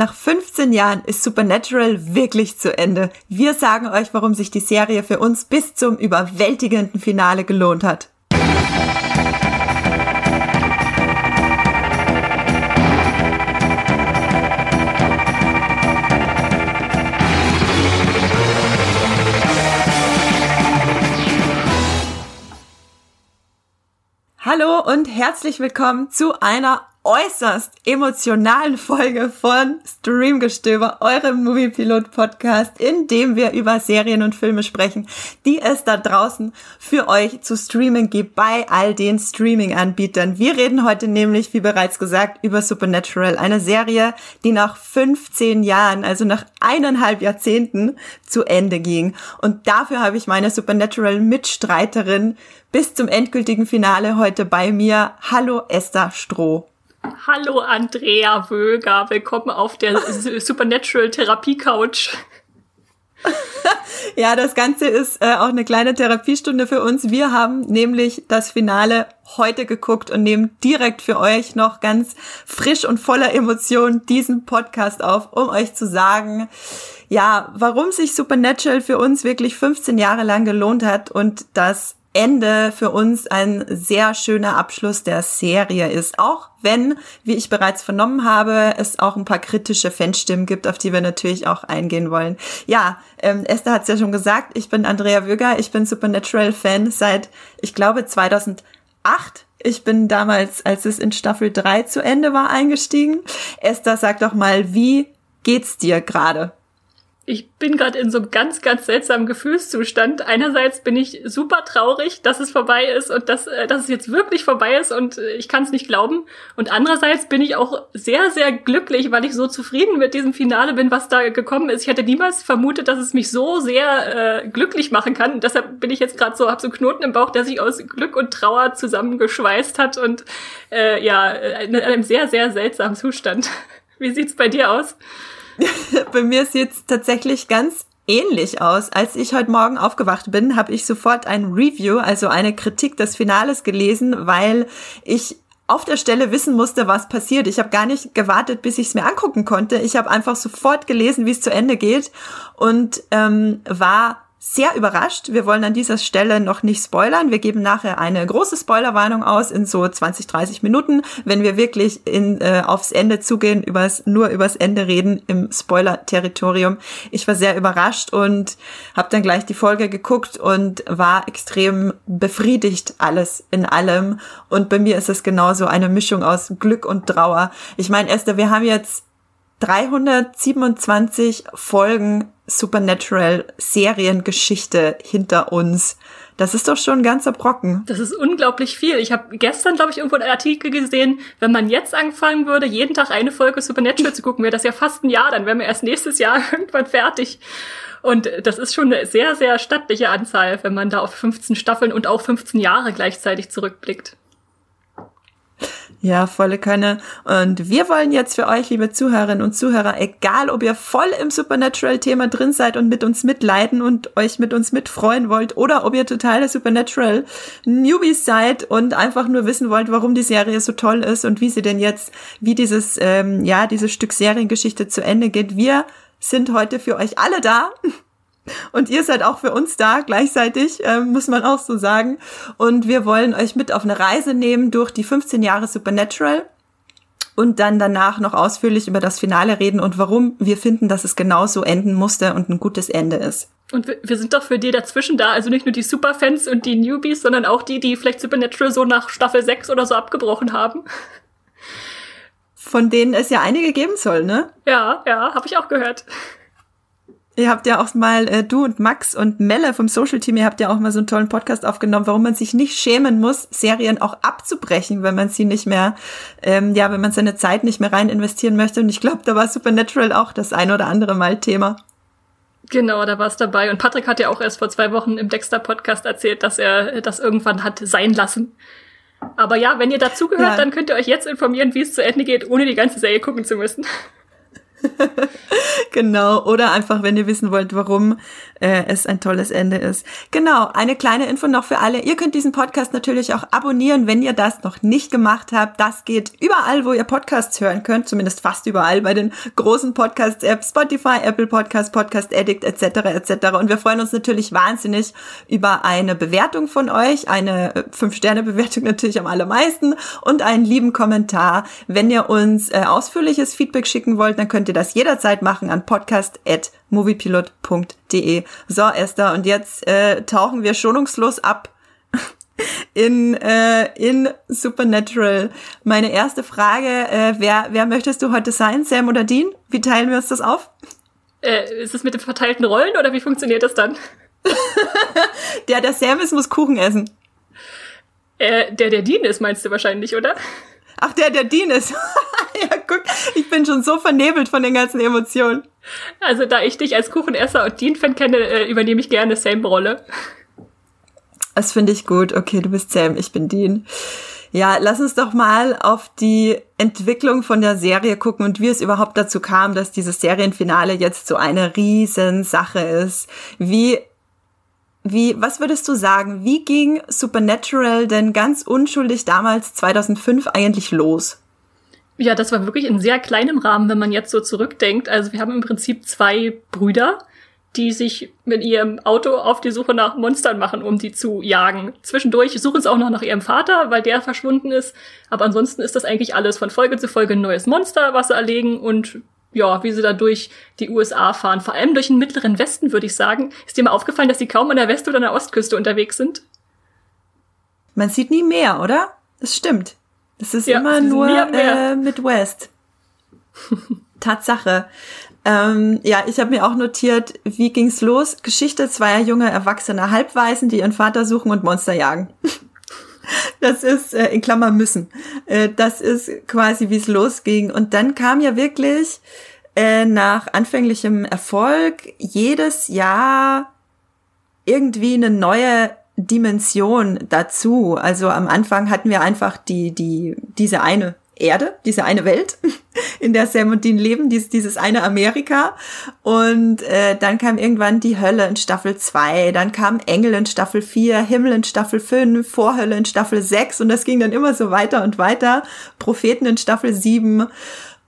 Nach 15 Jahren ist Supernatural wirklich zu Ende. Wir sagen euch, warum sich die Serie für uns bis zum überwältigenden Finale gelohnt hat. Hallo und herzlich willkommen zu einer äußerst emotionalen Folge von Streamgestöber, eurem Moviepilot-Podcast, in dem wir über Serien und Filme sprechen, die es da draußen für euch zu streamen gibt bei all den Streaming-Anbietern. Wir reden heute nämlich, wie bereits gesagt, über Supernatural, eine Serie, die nach 15 Jahren, also nach eineinhalb Jahrzehnten zu Ende ging. Und dafür habe ich meine Supernatural-Mitstreiterin bis zum endgültigen Finale heute bei mir. Hallo Esther Stroh. Hallo Andrea Wöger, willkommen auf der Supernatural Therapie Couch. ja, das Ganze ist äh, auch eine kleine Therapiestunde für uns. Wir haben nämlich das Finale heute geguckt und nehmen direkt für euch noch ganz frisch und voller Emotionen diesen Podcast auf, um euch zu sagen, ja, warum sich Supernatural für uns wirklich 15 Jahre lang gelohnt hat und das Ende für uns ein sehr schöner Abschluss der Serie ist. Auch wenn, wie ich bereits vernommen habe, es auch ein paar kritische Fanstimmen gibt, auf die wir natürlich auch eingehen wollen. Ja, ähm, Esther hat es ja schon gesagt, ich bin Andrea Wöger, ich bin Supernatural-Fan seit, ich glaube, 2008. Ich bin damals, als es in Staffel 3 zu Ende war, eingestiegen. Esther, sag doch mal, wie geht's dir gerade? Ich bin gerade in so einem ganz, ganz seltsamen Gefühlszustand. Einerseits bin ich super traurig, dass es vorbei ist und dass, äh, dass es jetzt wirklich vorbei ist und äh, ich kann es nicht glauben. Und andererseits bin ich auch sehr, sehr glücklich, weil ich so zufrieden mit diesem Finale bin, was da gekommen ist. Ich hätte niemals vermutet, dass es mich so sehr äh, glücklich machen kann. Und deshalb bin ich jetzt gerade so, habe so Knoten im Bauch, der sich aus Glück und Trauer zusammengeschweißt hat und äh, ja, in einem sehr, sehr seltsamen Zustand. Wie sieht's bei dir aus? Bei mir sieht es tatsächlich ganz ähnlich aus. Als ich heute Morgen aufgewacht bin, habe ich sofort ein Review, also eine Kritik des Finales gelesen, weil ich auf der Stelle wissen musste, was passiert. Ich habe gar nicht gewartet, bis ich es mir angucken konnte. Ich habe einfach sofort gelesen, wie es zu Ende geht und ähm, war sehr überrascht. Wir wollen an dieser Stelle noch nicht spoilern. Wir geben nachher eine große Spoilerwarnung aus in so 20, 30 Minuten, wenn wir wirklich in, äh, aufs Ende zugehen, übers, nur übers Ende reden im Spoiler-Territorium. Ich war sehr überrascht und habe dann gleich die Folge geguckt und war extrem befriedigt alles in allem. Und bei mir ist es genauso eine Mischung aus Glück und Trauer. Ich meine, Esther, wir haben jetzt 327 Folgen Supernatural Seriengeschichte hinter uns. Das ist doch schon ein ganzer Brocken. Das ist unglaublich viel. Ich habe gestern, glaube ich, irgendwo einen Artikel gesehen, wenn man jetzt anfangen würde, jeden Tag eine Folge Supernatural zu gucken, wäre das ja fast ein Jahr, dann wären wir erst nächstes Jahr irgendwann fertig. Und das ist schon eine sehr, sehr stattliche Anzahl, wenn man da auf 15 Staffeln und auch 15 Jahre gleichzeitig zurückblickt. Ja, volle Könne. Und wir wollen jetzt für euch, liebe Zuhörerinnen und Zuhörer, egal ob ihr voll im Supernatural-Thema drin seid und mit uns mitleiden und euch mit uns mitfreuen wollt, oder ob ihr totale Supernatural-Newbies seid und einfach nur wissen wollt, warum die Serie so toll ist und wie sie denn jetzt, wie dieses, ähm, ja, dieses Stück Seriengeschichte zu Ende geht. Wir sind heute für euch alle da. Und ihr seid auch für uns da, gleichzeitig, äh, muss man auch so sagen. Und wir wollen euch mit auf eine Reise nehmen durch die 15 Jahre Supernatural und dann danach noch ausführlich über das Finale reden und warum wir finden, dass es genauso enden musste und ein gutes Ende ist. Und wir sind doch für die dazwischen da, also nicht nur die Superfans und die Newbies, sondern auch die, die vielleicht Supernatural so nach Staffel 6 oder so abgebrochen haben. Von denen es ja einige geben soll, ne? Ja, ja, habe ich auch gehört. Ihr habt ja auch mal, äh, du und Max und Melle vom Social Team, ihr habt ja auch mal so einen tollen Podcast aufgenommen, warum man sich nicht schämen muss, Serien auch abzubrechen, wenn man sie nicht mehr, ähm, ja, wenn man seine Zeit nicht mehr rein investieren möchte. Und ich glaube, da war Supernatural auch das ein oder andere Mal Thema. Genau, da war es dabei. Und Patrick hat ja auch erst vor zwei Wochen im Dexter-Podcast erzählt, dass er das irgendwann hat sein lassen. Aber ja, wenn ihr dazugehört, ja. dann könnt ihr euch jetzt informieren, wie es zu Ende geht, ohne die ganze Serie gucken zu müssen. genau. Oder einfach, wenn ihr wissen wollt, warum äh, es ein tolles Ende ist. Genau. Eine kleine Info noch für alle. Ihr könnt diesen Podcast natürlich auch abonnieren, wenn ihr das noch nicht gemacht habt. Das geht überall, wo ihr Podcasts hören könnt. Zumindest fast überall bei den großen Podcasts-Apps. Spotify, Apple Podcast, Podcast Addict etc. etc. Und wir freuen uns natürlich wahnsinnig über eine Bewertung von euch. Eine 5-Sterne-Bewertung äh, natürlich am allermeisten. Und einen lieben Kommentar. Wenn ihr uns äh, ausführliches Feedback schicken wollt, dann könnt ihr das jederzeit machen an podcast.moviepilot.de. So, Esther, und jetzt äh, tauchen wir schonungslos ab in, äh, in Supernatural. Meine erste Frage, äh, wer, wer möchtest du heute sein, Sam oder Dean? Wie teilen wir uns das auf? Äh, ist es mit den verteilten Rollen oder wie funktioniert das dann? der, der Sam ist, muss Kuchen essen. Äh, der, der Dean ist, meinst du wahrscheinlich, oder? Ach, der, der Dean ist. ja, guck, ich bin schon so vernebelt von den ganzen Emotionen. Also, da ich dich als Kuchenesser und Dean-Fan kenne, äh, übernehme ich gerne Sam-Rolle. Das finde ich gut. Okay, du bist Sam, ich bin Dean. Ja, lass uns doch mal auf die Entwicklung von der Serie gucken und wie es überhaupt dazu kam, dass dieses Serienfinale jetzt so eine Riesensache ist. Wie wie, was würdest du sagen? Wie ging Supernatural denn ganz unschuldig damals 2005 eigentlich los? Ja, das war wirklich in sehr kleinem Rahmen, wenn man jetzt so zurückdenkt. Also wir haben im Prinzip zwei Brüder, die sich mit ihrem Auto auf die Suche nach Monstern machen, um die zu jagen. Zwischendurch suchen sie auch noch nach ihrem Vater, weil der verschwunden ist. Aber ansonsten ist das eigentlich alles von Folge zu Folge ein neues Monster, was sie erlegen und ja, wie sie da durch die USA fahren. Vor allem durch den mittleren Westen, würde ich sagen. Ist dir mal aufgefallen, dass sie kaum an der West- oder an der Ostküste unterwegs sind? Man sieht nie mehr, oder? Das stimmt. Das ist ja, immer nur Äh, mit West. Tatsache. Ähm, ja, ich habe mir auch notiert, wie ging's los? Geschichte zweier junger erwachsener Halbweisen, die ihren Vater suchen und Monster jagen. Das ist äh, in Klammer müssen. Äh, das ist quasi, wie es losging. Und dann kam ja wirklich äh, nach anfänglichem Erfolg jedes Jahr irgendwie eine neue Dimension dazu. Also am Anfang hatten wir einfach die, die, diese eine Erde, diese eine Welt, in der Sam und Dean leben, dieses, dieses eine Amerika. Und äh, dann kam irgendwann die Hölle in Staffel 2, dann kam Engel in Staffel 4, Himmel in Staffel 5, Vorhölle in Staffel 6 und das ging dann immer so weiter und weiter. Propheten in Staffel 7.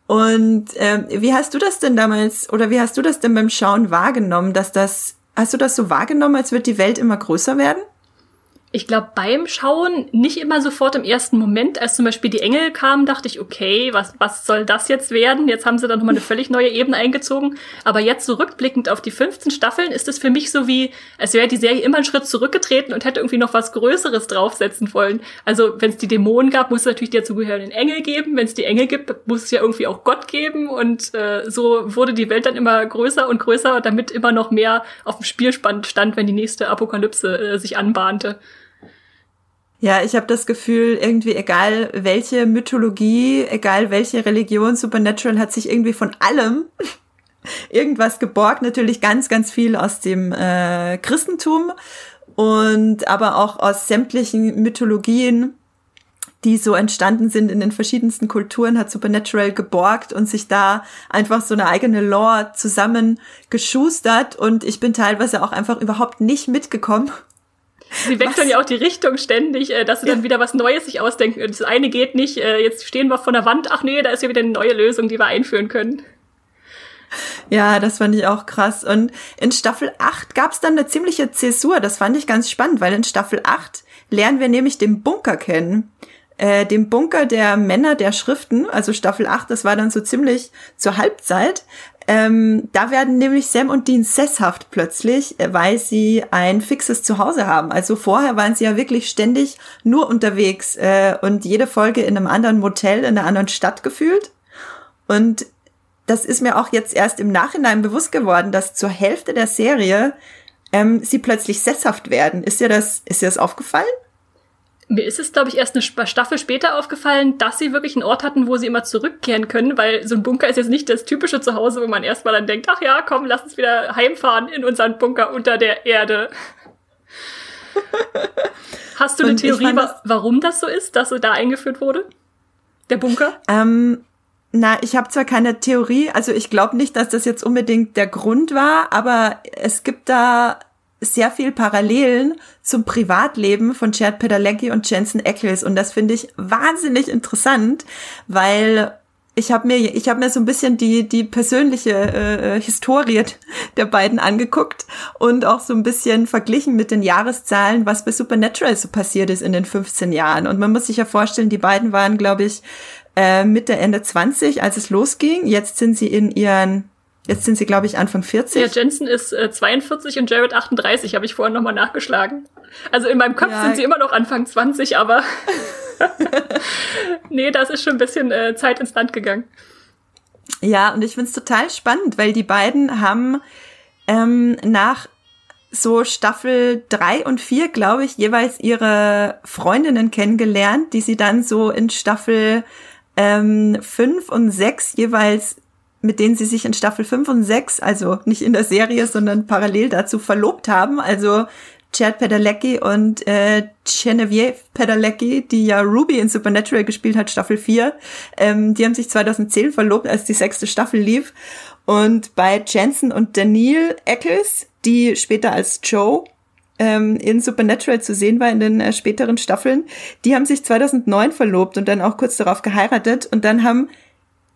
Und äh, wie hast du das denn damals oder wie hast du das denn beim Schauen wahrgenommen, dass das, hast du das so wahrgenommen, als wird die Welt immer größer werden? Ich glaube, beim Schauen nicht immer sofort im ersten Moment. Als zum Beispiel die Engel kamen, dachte ich, okay, was, was soll das jetzt werden? Jetzt haben sie dann nochmal eine völlig neue Ebene eingezogen. Aber jetzt zurückblickend auf die 15 Staffeln ist es für mich so wie, als wäre die Serie immer einen Schritt zurückgetreten und hätte irgendwie noch was Größeres draufsetzen wollen. Also, wenn es die Dämonen gab, muss es natürlich die dazugehörigen Engel geben. Wenn es die Engel gibt, muss es ja irgendwie auch Gott geben. Und äh, so wurde die Welt dann immer größer und größer, damit immer noch mehr auf dem Spielspann stand, wenn die nächste Apokalypse äh, sich anbahnte. Ja, ich habe das Gefühl, irgendwie egal welche Mythologie, egal welche Religion, Supernatural hat sich irgendwie von allem irgendwas geborgt. Natürlich ganz, ganz viel aus dem äh, Christentum und aber auch aus sämtlichen Mythologien, die so entstanden sind in den verschiedensten Kulturen, hat Supernatural geborgt und sich da einfach so eine eigene Lore zusammengeschustert. Und ich bin teilweise auch einfach überhaupt nicht mitgekommen Sie wechseln ja auch die Richtung ständig, äh, dass sie ja. dann wieder was Neues sich ausdenken. Das eine geht nicht, äh, jetzt stehen wir vor der Wand, ach nee, da ist ja wieder eine neue Lösung, die wir einführen können. Ja, das fand ich auch krass. Und in Staffel 8 gab es dann eine ziemliche Zäsur. Das fand ich ganz spannend, weil in Staffel 8 lernen wir nämlich den Bunker kennen. Äh, dem Bunker der Männer der Schriften, also Staffel 8, das war dann so ziemlich zur Halbzeit. Ähm, da werden nämlich Sam und Dean sesshaft plötzlich, äh, weil sie ein fixes Zuhause haben. Also vorher waren sie ja wirklich ständig nur unterwegs äh, und jede Folge in einem anderen Motel in einer anderen Stadt gefühlt. Und das ist mir auch jetzt erst im Nachhinein bewusst geworden, dass zur Hälfte der Serie ähm, sie plötzlich sesshaft werden. Ist dir das, ist dir das aufgefallen? Mir ist es, glaube ich, erst eine Staffel später aufgefallen, dass sie wirklich einen Ort hatten, wo sie immer zurückkehren können, weil so ein Bunker ist jetzt nicht das typische Zuhause, wo man erstmal dann denkt, ach ja, komm, lass uns wieder heimfahren in unseren Bunker unter der Erde. Hast du eine Theorie, das, warum das so ist, dass so da eingeführt wurde? Der Bunker? Ähm, Na, ich habe zwar keine Theorie, also ich glaube nicht, dass das jetzt unbedingt der Grund war, aber es gibt da sehr viel Parallelen zum Privatleben von Chad Padalecki und Jensen Ackles und das finde ich wahnsinnig interessant, weil ich habe mir ich habe mir so ein bisschen die die persönliche äh, Historie der beiden angeguckt und auch so ein bisschen verglichen mit den Jahreszahlen, was bei Supernatural so passiert ist in den 15 Jahren und man muss sich ja vorstellen, die beiden waren glaube ich äh, Mitte Ende 20, als es losging. Jetzt sind sie in ihren Jetzt sind sie, glaube ich, Anfang 40. Ja, Jensen ist äh, 42 und Jared 38, habe ich vorhin nochmal nachgeschlagen. Also in meinem Kopf ja. sind sie immer noch Anfang 20, aber nee, das ist schon ein bisschen äh, Zeit ins Land gegangen. Ja, und ich find's total spannend, weil die beiden haben ähm, nach so Staffel drei und vier, glaube ich, jeweils ihre Freundinnen kennengelernt, die sie dann so in Staffel ähm, fünf und sechs jeweils mit denen sie sich in Staffel 5 und 6, also nicht in der Serie, sondern parallel dazu verlobt haben. Also Chad Padalecki und äh, Genevieve Padalecki, die ja Ruby in Supernatural gespielt hat, Staffel 4, ähm, die haben sich 2010 verlobt, als die sechste Staffel lief. Und bei Jensen und Daniel Eccles, die später als Joe ähm, in Supernatural zu sehen war in den äh, späteren Staffeln, die haben sich 2009 verlobt und dann auch kurz darauf geheiratet. Und dann haben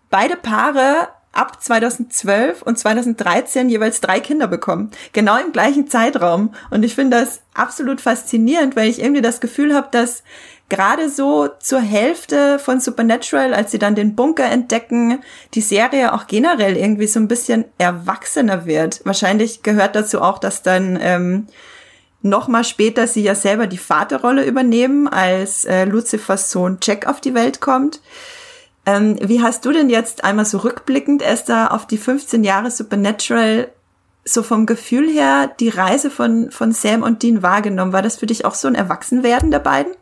beide Paare ab 2012 und 2013 jeweils drei Kinder bekommen. Genau im gleichen Zeitraum. Und ich finde das absolut faszinierend, weil ich irgendwie das Gefühl habe, dass gerade so zur Hälfte von Supernatural, als sie dann den Bunker entdecken, die Serie auch generell irgendwie so ein bisschen erwachsener wird. Wahrscheinlich gehört dazu auch, dass dann ähm, noch mal später sie ja selber die Vaterrolle übernehmen, als äh, Lucifers Sohn Jack auf die Welt kommt. Ähm, wie hast du denn jetzt einmal so rückblickend, Esther, auf die 15 Jahre Supernatural so vom Gefühl her die Reise von, von Sam und Dean wahrgenommen? War das für dich auch so ein Erwachsenwerden der beiden?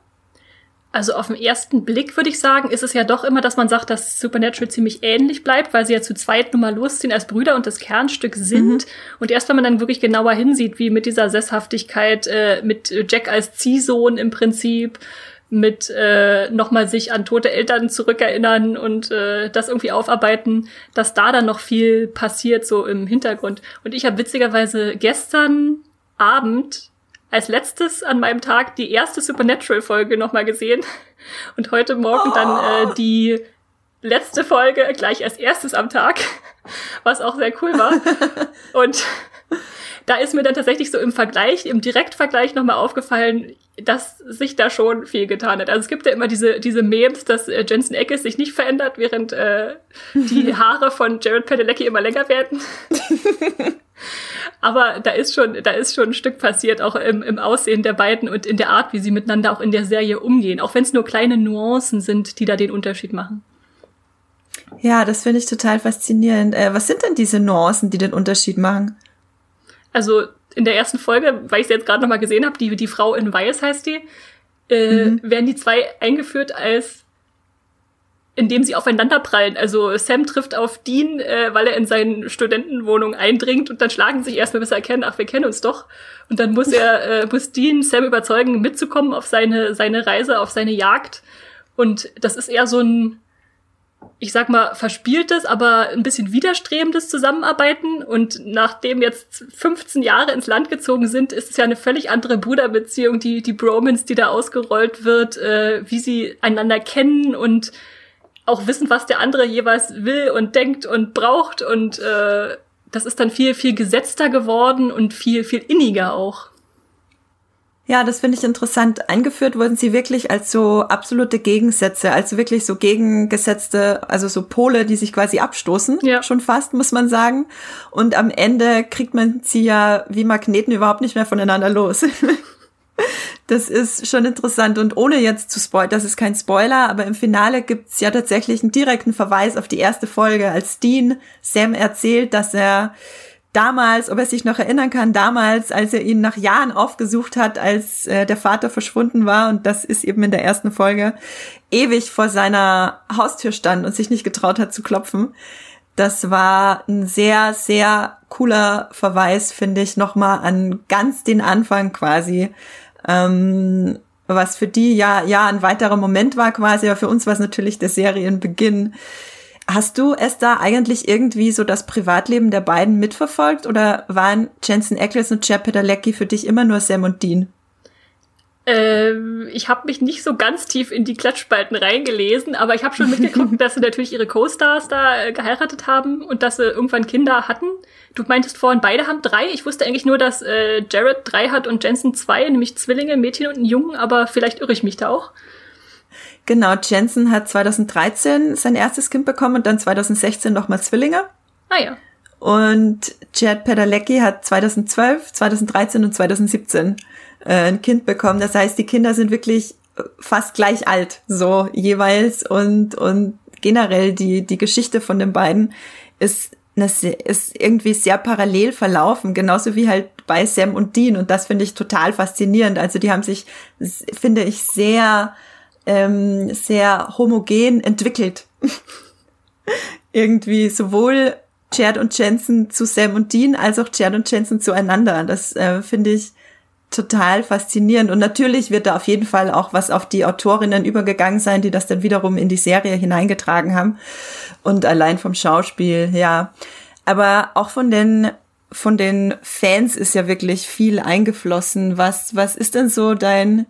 Also auf den ersten Blick würde ich sagen, ist es ja doch immer, dass man sagt, dass Supernatural ziemlich ähnlich bleibt, weil sie ja zu zweit nun mal losziehen als Brüder und das Kernstück sind. Mhm. Und erst wenn man dann wirklich genauer hinsieht, wie mit dieser Sesshaftigkeit, äh, mit Jack als Ziehsohn im Prinzip, mit äh, nochmal sich an tote Eltern zurückerinnern und äh, das irgendwie aufarbeiten, dass da dann noch viel passiert so im Hintergrund. Und ich habe witzigerweise gestern Abend als letztes an meinem Tag die erste Supernatural-Folge nochmal gesehen und heute Morgen oh. dann äh, die letzte Folge gleich als erstes am Tag, was auch sehr cool war. und da ist mir dann tatsächlich so im Vergleich, im Direktvergleich nochmal aufgefallen, dass sich da schon viel getan hat. Also es gibt ja immer diese, diese Memes, dass äh, Jensen Eckes sich nicht verändert, während äh, die Haare von Jared Padalecki immer länger werden. Aber da ist schon, da ist schon ein Stück passiert, auch im, im Aussehen der beiden und in der Art, wie sie miteinander auch in der Serie umgehen. Auch wenn es nur kleine Nuancen sind, die da den Unterschied machen. Ja, das finde ich total faszinierend. Äh, was sind denn diese Nuancen, die den Unterschied machen? Also in der ersten Folge, weil ich sie jetzt gerade noch mal gesehen habe, die, die Frau in Weiß heißt die, äh, mhm. werden die zwei eingeführt als indem sie aufeinander prallen. Also Sam trifft auf Dean, äh, weil er in seine Studentenwohnung eindringt und dann schlagen sich erstmal, bis er erkennen, ach, wir kennen uns doch. Und dann muss er, äh, muss Dean Sam überzeugen, mitzukommen auf seine, seine Reise, auf seine Jagd. Und das ist eher so ein, ich sag mal, verspieltes, aber ein bisschen widerstrebendes Zusammenarbeiten. Und nachdem jetzt 15 Jahre ins Land gezogen sind, ist es ja eine völlig andere Bruderbeziehung, die, die Bromance, die da ausgerollt wird, äh, wie sie einander kennen und auch wissen, was der andere jeweils will und denkt und braucht. Und äh, das ist dann viel, viel gesetzter geworden und viel, viel inniger auch. Ja, das finde ich interessant. Eingeführt wurden sie wirklich als so absolute Gegensätze, also wirklich so gegengesetzte, also so Pole, die sich quasi abstoßen, ja. schon fast, muss man sagen. Und am Ende kriegt man sie ja wie Magneten überhaupt nicht mehr voneinander los. das ist schon interessant. Und ohne jetzt zu spoilern, das ist kein Spoiler, aber im Finale gibt's ja tatsächlich einen direkten Verweis auf die erste Folge, als Dean Sam erzählt, dass er damals, ob er sich noch erinnern kann, damals, als er ihn nach Jahren aufgesucht hat, als äh, der Vater verschwunden war, und das ist eben in der ersten Folge, ewig vor seiner Haustür stand und sich nicht getraut hat zu klopfen. Das war ein sehr, sehr cooler Verweis, finde ich, nochmal an ganz den Anfang quasi. Ähm, was für die ja, ja ein weiterer Moment war quasi, aber für uns war es natürlich der Serienbeginn. Hast du es da eigentlich irgendwie so das Privatleben der beiden mitverfolgt oder waren Jensen Ackles und Chad Padalecki für dich immer nur Sam und Dean? Ähm, ich habe mich nicht so ganz tief in die Klatschspalten reingelesen, aber ich habe schon mitgeguckt, dass sie natürlich ihre Co-Stars da äh, geheiratet haben und dass sie irgendwann Kinder hatten. Du meintest vorhin, beide haben drei. Ich wusste eigentlich nur, dass äh, Jared drei hat und Jensen zwei, nämlich Zwillinge, Mädchen und ein Jungen, aber vielleicht irre ich mich da auch. Genau, Jensen hat 2013 sein erstes Kind bekommen und dann 2016 nochmal Zwillinge. Ah ja. Und Chad Padalecki hat 2012, 2013 und 2017 äh, ein Kind bekommen. Das heißt, die Kinder sind wirklich fast gleich alt, so jeweils. Und, und generell die, die Geschichte von den beiden ist, ist irgendwie sehr parallel verlaufen, genauso wie halt bei Sam und Dean. Und das finde ich total faszinierend. Also die haben sich, finde ich, sehr ähm, sehr homogen entwickelt. Irgendwie sowohl Chad und Jensen zu Sam und Dean als auch Chad und Jensen zueinander. Das äh, finde ich total faszinierend. Und natürlich wird da auf jeden Fall auch was auf die Autorinnen übergegangen sein, die das dann wiederum in die Serie hineingetragen haben. Und allein vom Schauspiel, ja. Aber auch von den von den Fans ist ja wirklich viel eingeflossen. Was, was ist denn so dein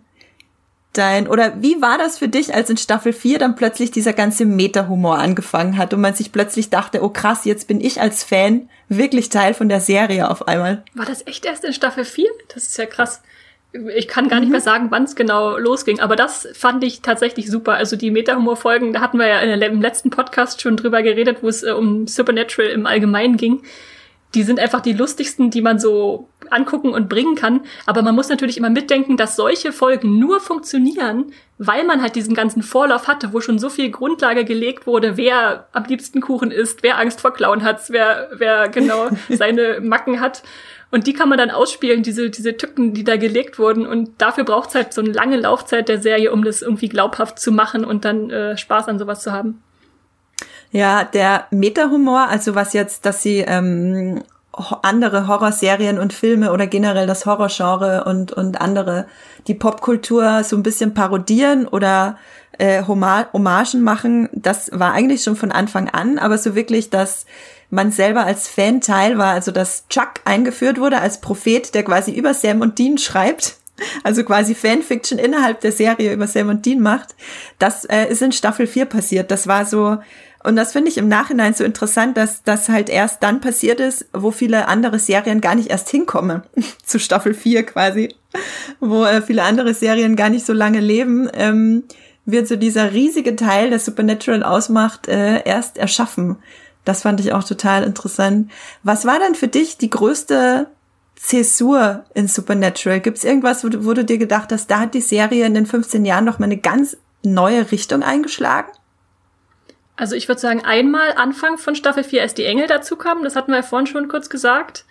dein, oder wie war das für dich, als in Staffel 4 dann plötzlich dieser ganze Meta-Humor angefangen hat und man sich plötzlich dachte, oh krass, jetzt bin ich als Fan wirklich Teil von der Serie auf einmal? War das echt erst in Staffel 4? Das ist ja krass. Ich kann gar nicht mehr mhm. sagen, wann es genau losging, aber das fand ich tatsächlich super. Also die Meta-Humor-Folgen, da hatten wir ja im letzten Podcast schon drüber geredet, wo es äh, um Supernatural im Allgemeinen ging die sind einfach die lustigsten, die man so angucken und bringen kann. Aber man muss natürlich immer mitdenken, dass solche Folgen nur funktionieren, weil man halt diesen ganzen Vorlauf hatte, wo schon so viel Grundlage gelegt wurde, wer am liebsten Kuchen isst, wer Angst vor Klauen hat, wer, wer genau seine Macken hat. Und die kann man dann ausspielen, diese, diese Tücken, die da gelegt wurden. Und dafür braucht es halt so eine lange Laufzeit der Serie, um das irgendwie glaubhaft zu machen und dann äh, Spaß an sowas zu haben. Ja, der Meta-Humor, also was jetzt, dass sie ähm, andere Horrorserien und Filme oder generell das Horrorgenre und, und andere, die Popkultur so ein bisschen parodieren oder äh, Hommagen machen, das war eigentlich schon von Anfang an, aber so wirklich, dass man selber als Fan Teil war, also dass Chuck eingeführt wurde als Prophet, der quasi über Sam und Dean schreibt, also quasi Fanfiction innerhalb der Serie über Sam und Dean macht, das äh, ist in Staffel 4 passiert. Das war so und das finde ich im Nachhinein so interessant, dass das halt erst dann passiert ist, wo viele andere Serien gar nicht erst hinkommen, zu Staffel 4 quasi, wo äh, viele andere Serien gar nicht so lange leben, ähm, wird so dieser riesige Teil, der Supernatural ausmacht, äh, erst erschaffen. Das fand ich auch total interessant. Was war denn für dich die größte Zäsur in Supernatural? Gibt es irgendwas, wo du, wo du dir gedacht hast, da hat die Serie in den 15 Jahren noch mal eine ganz neue Richtung eingeschlagen? Also ich würde sagen, einmal Anfang von Staffel 4, als die Engel dazu kamen, das hatten wir ja vorhin schon kurz gesagt.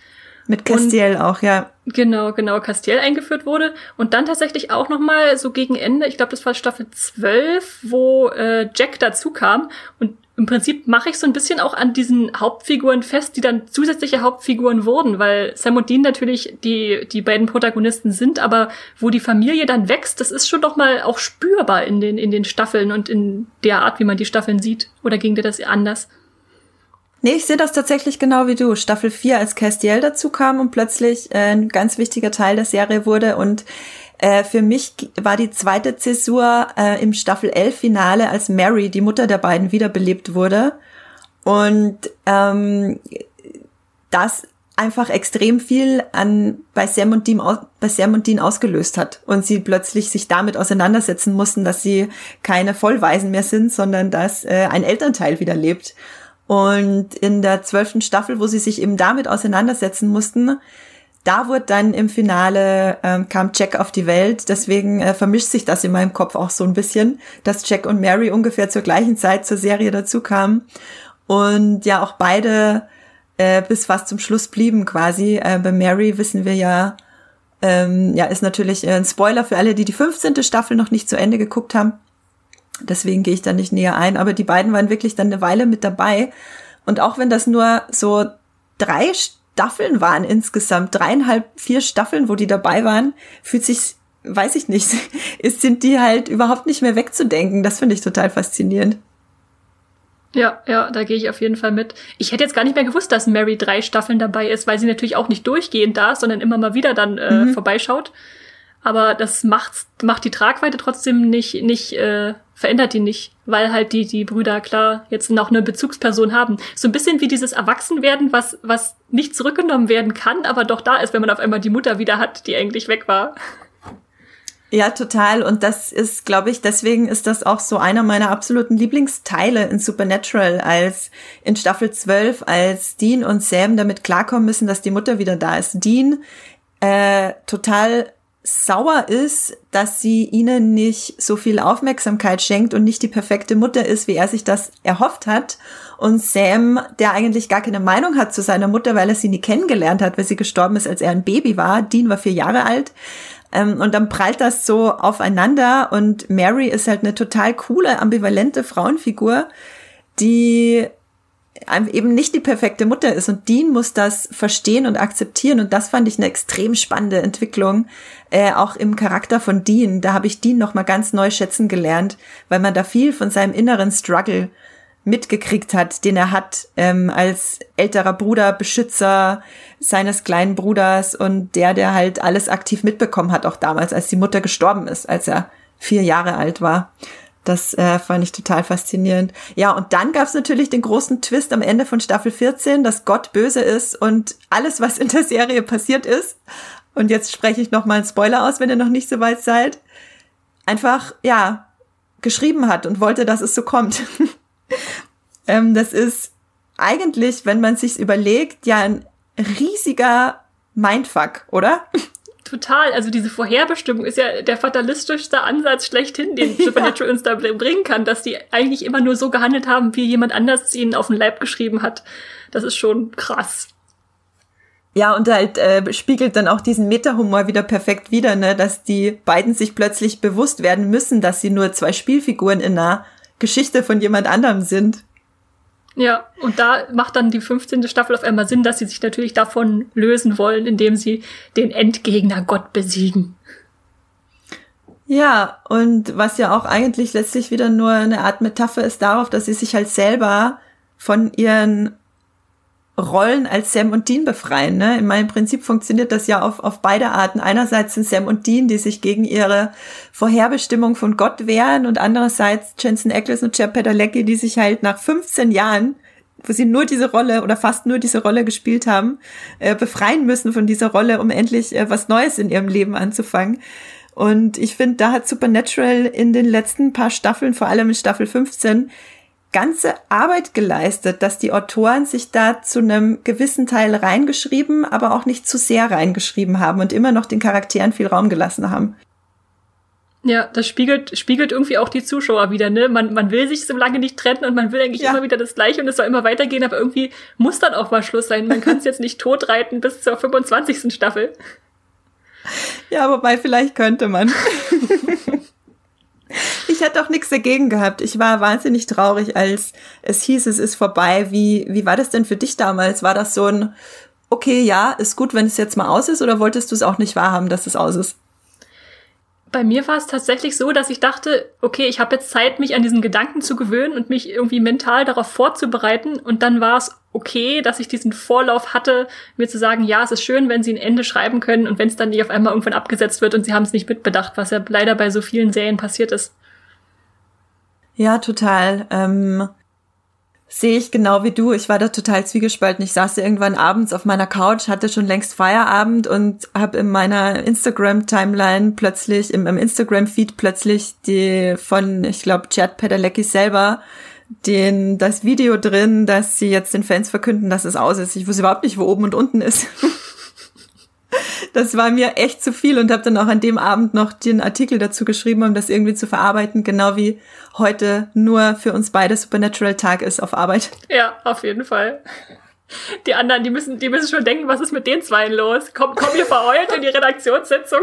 Mit Castiel auch, ja. Genau, genau, Castiel eingeführt wurde. Und dann tatsächlich auch nochmal so gegen Ende, ich glaube, das war Staffel 12, wo äh, Jack dazu kam. Und im Prinzip mache ich so ein bisschen auch an diesen Hauptfiguren fest, die dann zusätzliche Hauptfiguren wurden, weil Sam und Dean natürlich die, die beiden Protagonisten sind, aber wo die Familie dann wächst, das ist schon doch mal auch spürbar in den, in den Staffeln und in der Art, wie man die Staffeln sieht. Oder ging dir das anders? Nee, ich sehe das tatsächlich genau wie du. Staffel 4, als Castiel dazu kam und plötzlich äh, ein ganz wichtiger Teil der Serie wurde und äh, für mich war die zweite Zäsur äh, im Staffel 11 Finale, als Mary, die Mutter der beiden, wiederbelebt wurde. Und ähm, das einfach extrem viel an bei Sam und Dean bei Sam und Dean ausgelöst hat und sie plötzlich sich damit auseinandersetzen mussten, dass sie keine Vollweisen mehr sind, sondern dass äh, ein Elternteil wieder lebt. Und in der zwölften Staffel, wo sie sich eben damit auseinandersetzen mussten, da wurde dann im Finale ähm, kam Jack auf die Welt, deswegen äh, vermischt sich das in meinem Kopf auch so ein bisschen, dass Jack und Mary ungefähr zur gleichen Zeit zur Serie dazu kamen und ja auch beide äh, bis fast zum Schluss blieben quasi. Äh, bei Mary wissen wir ja, ähm, ja ist natürlich äh, ein Spoiler für alle, die die 15. Staffel noch nicht zu Ende geguckt haben. Deswegen gehe ich da nicht näher ein, aber die beiden waren wirklich dann eine Weile mit dabei. Und auch wenn das nur so drei Staffeln waren insgesamt, dreieinhalb, vier Staffeln, wo die dabei waren, fühlt sich, weiß ich nicht, ist, sind die halt überhaupt nicht mehr wegzudenken. Das finde ich total faszinierend. Ja, ja, da gehe ich auf jeden Fall mit. Ich hätte jetzt gar nicht mehr gewusst, dass Mary drei Staffeln dabei ist, weil sie natürlich auch nicht durchgehend da ist, sondern immer mal wieder dann äh, mhm. vorbeischaut. Aber das macht, macht die Tragweite trotzdem nicht, nicht äh, verändert die nicht, weil halt die, die Brüder klar jetzt noch eine Bezugsperson haben. So ein bisschen wie dieses Erwachsenwerden, was, was nicht zurückgenommen werden kann, aber doch da ist, wenn man auf einmal die Mutter wieder hat, die eigentlich weg war. Ja, total. Und das ist, glaube ich, deswegen ist das auch so einer meiner absoluten Lieblingsteile in Supernatural, als in Staffel 12, als Dean und Sam damit klarkommen müssen, dass die Mutter wieder da ist. Dean äh, total sauer ist, dass sie ihnen nicht so viel Aufmerksamkeit schenkt und nicht die perfekte Mutter ist, wie er sich das erhofft hat. Und Sam, der eigentlich gar keine Meinung hat zu seiner Mutter, weil er sie nie kennengelernt hat, weil sie gestorben ist, als er ein Baby war. Dean war vier Jahre alt, ähm, und dann prallt das so aufeinander und Mary ist halt eine total coole, ambivalente Frauenfigur, die eben nicht die perfekte Mutter ist. Und Dean muss das verstehen und akzeptieren. Und das fand ich eine extrem spannende Entwicklung äh, auch im Charakter von Dean. Da habe ich Dean noch mal ganz neu schätzen gelernt weil man da viel von seinem inneren Struggle mitgekriegt hat, den er hat ähm, als älterer Bruder, Beschützer seines kleinen Bruders und der, der halt alles aktiv mitbekommen hat, auch damals, als die Mutter gestorben ist, als er vier Jahre alt war. Das äh, fand ich total faszinierend. Ja, und dann gab es natürlich den großen Twist am Ende von Staffel 14, dass Gott böse ist und alles, was in der Serie passiert ist, und jetzt spreche ich noch mal einen Spoiler aus, wenn ihr noch nicht so weit seid, einfach, ja, geschrieben hat und wollte, dass es so kommt. ähm, das ist eigentlich, wenn man sich's überlegt, ja ein riesiger Mindfuck, oder? Total. Also diese Vorherbestimmung ist ja der fatalistischste Ansatz schlechthin, den Supernatural uns da bringen kann, dass die eigentlich immer nur so gehandelt haben, wie jemand anders es ihnen auf den Leib geschrieben hat. Das ist schon krass. Ja, und halt äh, spiegelt dann auch diesen Meta-Humor wieder perfekt wieder, ne, dass die beiden sich plötzlich bewusst werden müssen, dass sie nur zwei Spielfiguren in einer Geschichte von jemand anderem sind. Ja, und da macht dann die 15. Staffel auf einmal Sinn, dass sie sich natürlich davon lösen wollen, indem sie den Endgegner Gott besiegen. Ja, und was ja auch eigentlich letztlich wieder nur eine Art Metapher ist darauf, dass sie sich halt selber von ihren Rollen als Sam und Dean befreien. Ne? In meinem Prinzip funktioniert das ja auf, auf beide Arten. Einerseits sind Sam und Dean, die sich gegen ihre Vorherbestimmung von Gott wehren und andererseits Jensen Ackles und Chad Padalecki, die sich halt nach 15 Jahren wo sie nur diese Rolle oder fast nur diese Rolle gespielt haben, äh, befreien müssen von dieser Rolle, um endlich äh, was Neues in ihrem Leben anzufangen. Und ich finde, da hat Supernatural in den letzten paar Staffeln, vor allem in Staffel 15, ganze Arbeit geleistet, dass die Autoren sich da zu einem gewissen Teil reingeschrieben, aber auch nicht zu sehr reingeschrieben haben und immer noch den Charakteren viel Raum gelassen haben. Ja, das spiegelt, spiegelt irgendwie auch die Zuschauer wieder, ne? Man, man will sich so lange nicht trennen und man will eigentlich ja. immer wieder das Gleiche und es soll immer weitergehen, aber irgendwie muss dann auch mal Schluss sein. Man kann es jetzt nicht totreiten bis zur 25. Staffel. Ja, wobei vielleicht könnte man. Hätte auch nichts dagegen gehabt. Ich war wahnsinnig traurig, als es hieß, es ist vorbei. Wie, wie war das denn für dich damals? War das so ein, okay, ja, ist gut, wenn es jetzt mal aus ist, oder wolltest du es auch nicht wahrhaben, dass es aus ist? Bei mir war es tatsächlich so, dass ich dachte, okay, ich habe jetzt Zeit, mich an diesen Gedanken zu gewöhnen und mich irgendwie mental darauf vorzubereiten. Und dann war es okay, dass ich diesen Vorlauf hatte, mir zu sagen, ja, es ist schön, wenn sie ein Ende schreiben können und wenn es dann nicht auf einmal irgendwann abgesetzt wird und sie haben es nicht mitbedacht, was ja leider bei so vielen Serien passiert ist. Ja, total. Ähm, Sehe ich genau wie du. Ich war da total zwiegespalten. Ich saß irgendwann abends auf meiner Couch, hatte schon längst Feierabend und habe in meiner Instagram-Timeline plötzlich, im, im Instagram-Feed plötzlich die von, ich glaube, Chad Padalecki selber den, das Video drin, dass sie jetzt den Fans verkünden, dass es aus ist. Ich wusste überhaupt nicht, wo oben und unten ist. das war mir echt zu viel und habe dann auch an dem Abend noch den Artikel dazu geschrieben, um das irgendwie zu verarbeiten, genau wie heute nur für uns beide Supernatural Tag ist auf Arbeit. Ja, auf jeden Fall. Die anderen, die müssen, die müssen schon denken, was ist mit den Zweien los? Komm, komm ihr verheult in die Redaktionssitzung.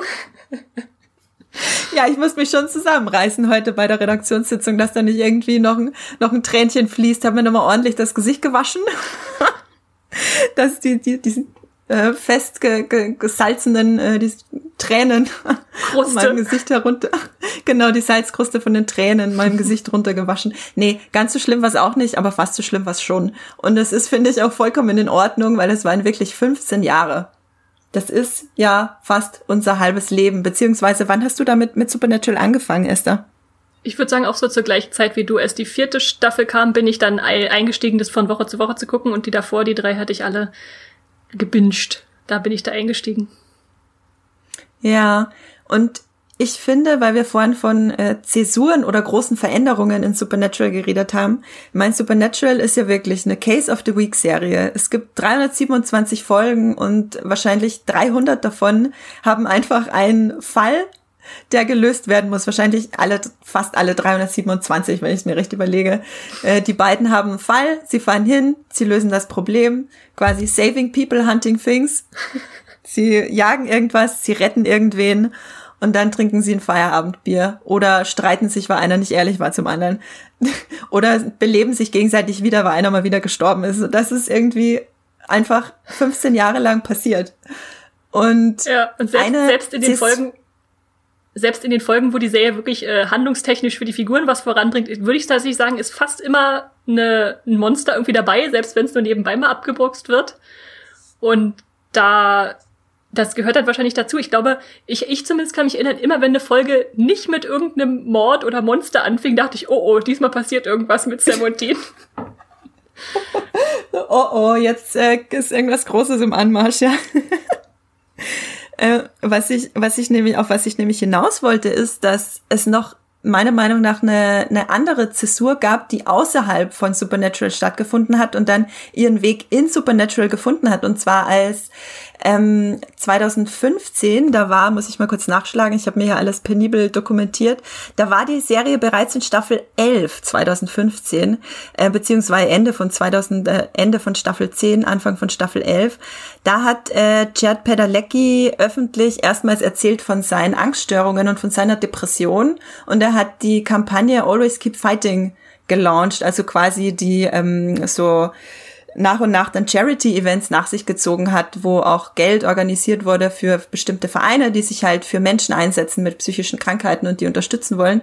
Ja, ich muss mich schon zusammenreißen heute bei der Redaktionssitzung, dass da nicht irgendwie noch ein, noch ein Tränchen fließt. Hab mir nochmal ordentlich das Gesicht gewaschen. dass die, die, diesen äh, fest ge, ge, gesalzenen äh, die Tränen Kruste. mein Gesicht herunter genau, die Salzkruste von den Tränen in meinem Gesicht runtergewaschen. Nee, ganz so schlimm war es auch nicht, aber fast so schlimm war es schon. Und das ist, finde ich, auch vollkommen in Ordnung, weil es waren wirklich 15 Jahre. Das ist ja fast unser halbes Leben. Beziehungsweise, wann hast du damit mit Supernatural angefangen, Esther? Ich würde sagen, auch so zur gleichen Zeit wie du. Erst die vierte Staffel kam, bin ich dann eingestiegen, das von Woche zu Woche zu gucken. Und die davor, die drei, hatte ich alle gebinged. Da bin ich da eingestiegen. Ja, und ich finde, weil wir vorhin von äh, Zäsuren oder großen Veränderungen in Supernatural geredet haben, mein Supernatural ist ja wirklich eine Case of the Week Serie. Es gibt 327 Folgen und wahrscheinlich 300 davon haben einfach einen Fall, der gelöst werden muss. Wahrscheinlich alle, fast alle 327, wenn ich es mir recht überlege. Äh, die beiden haben einen Fall, sie fahren hin, sie lösen das Problem, quasi saving people, hunting things. Sie jagen irgendwas, sie retten irgendwen und dann trinken sie ein Feierabendbier oder streiten sich, weil einer nicht ehrlich war zum anderen oder beleben sich gegenseitig wieder, weil einer mal wieder gestorben ist. Das ist irgendwie einfach 15 Jahre lang passiert. Und, ja, und selbst, selbst in den Folgen, selbst in den Folgen, wo die Serie wirklich äh, handlungstechnisch für die Figuren was voranbringt, würde ich tatsächlich sagen, ist fast immer eine, ein Monster irgendwie dabei, selbst wenn es nur nebenbei mal abgebroxt wird. Und da das gehört halt wahrscheinlich dazu. Ich glaube, ich, ich zumindest kann mich erinnern, immer wenn eine Folge nicht mit irgendeinem Mord oder Monster anfing, dachte ich, oh oh, diesmal passiert irgendwas mit Sam und Dean. oh oh, jetzt äh, ist irgendwas Großes im Anmarsch, ja. Äh, was ich, was ich nämlich, auf was ich nämlich hinaus wollte, ist, dass es noch meiner Meinung nach eine, eine andere Zäsur gab, die außerhalb von Supernatural stattgefunden hat und dann ihren Weg in Supernatural gefunden hat. Und zwar als ähm, 2015, da war, muss ich mal kurz nachschlagen, ich habe mir ja alles penibel dokumentiert, da war die Serie bereits in Staffel 11 2015, äh, beziehungsweise Ende von 2000, äh, Ende von Staffel 10, Anfang von Staffel 11. Da hat äh, Chad Padalecki öffentlich erstmals erzählt von seinen Angststörungen und von seiner Depression und er hat die Kampagne Always Keep Fighting gelauncht, also quasi die ähm, so nach und nach dann Charity-Events nach sich gezogen hat, wo auch Geld organisiert wurde für bestimmte Vereine, die sich halt für Menschen einsetzen mit psychischen Krankheiten und die unterstützen wollen.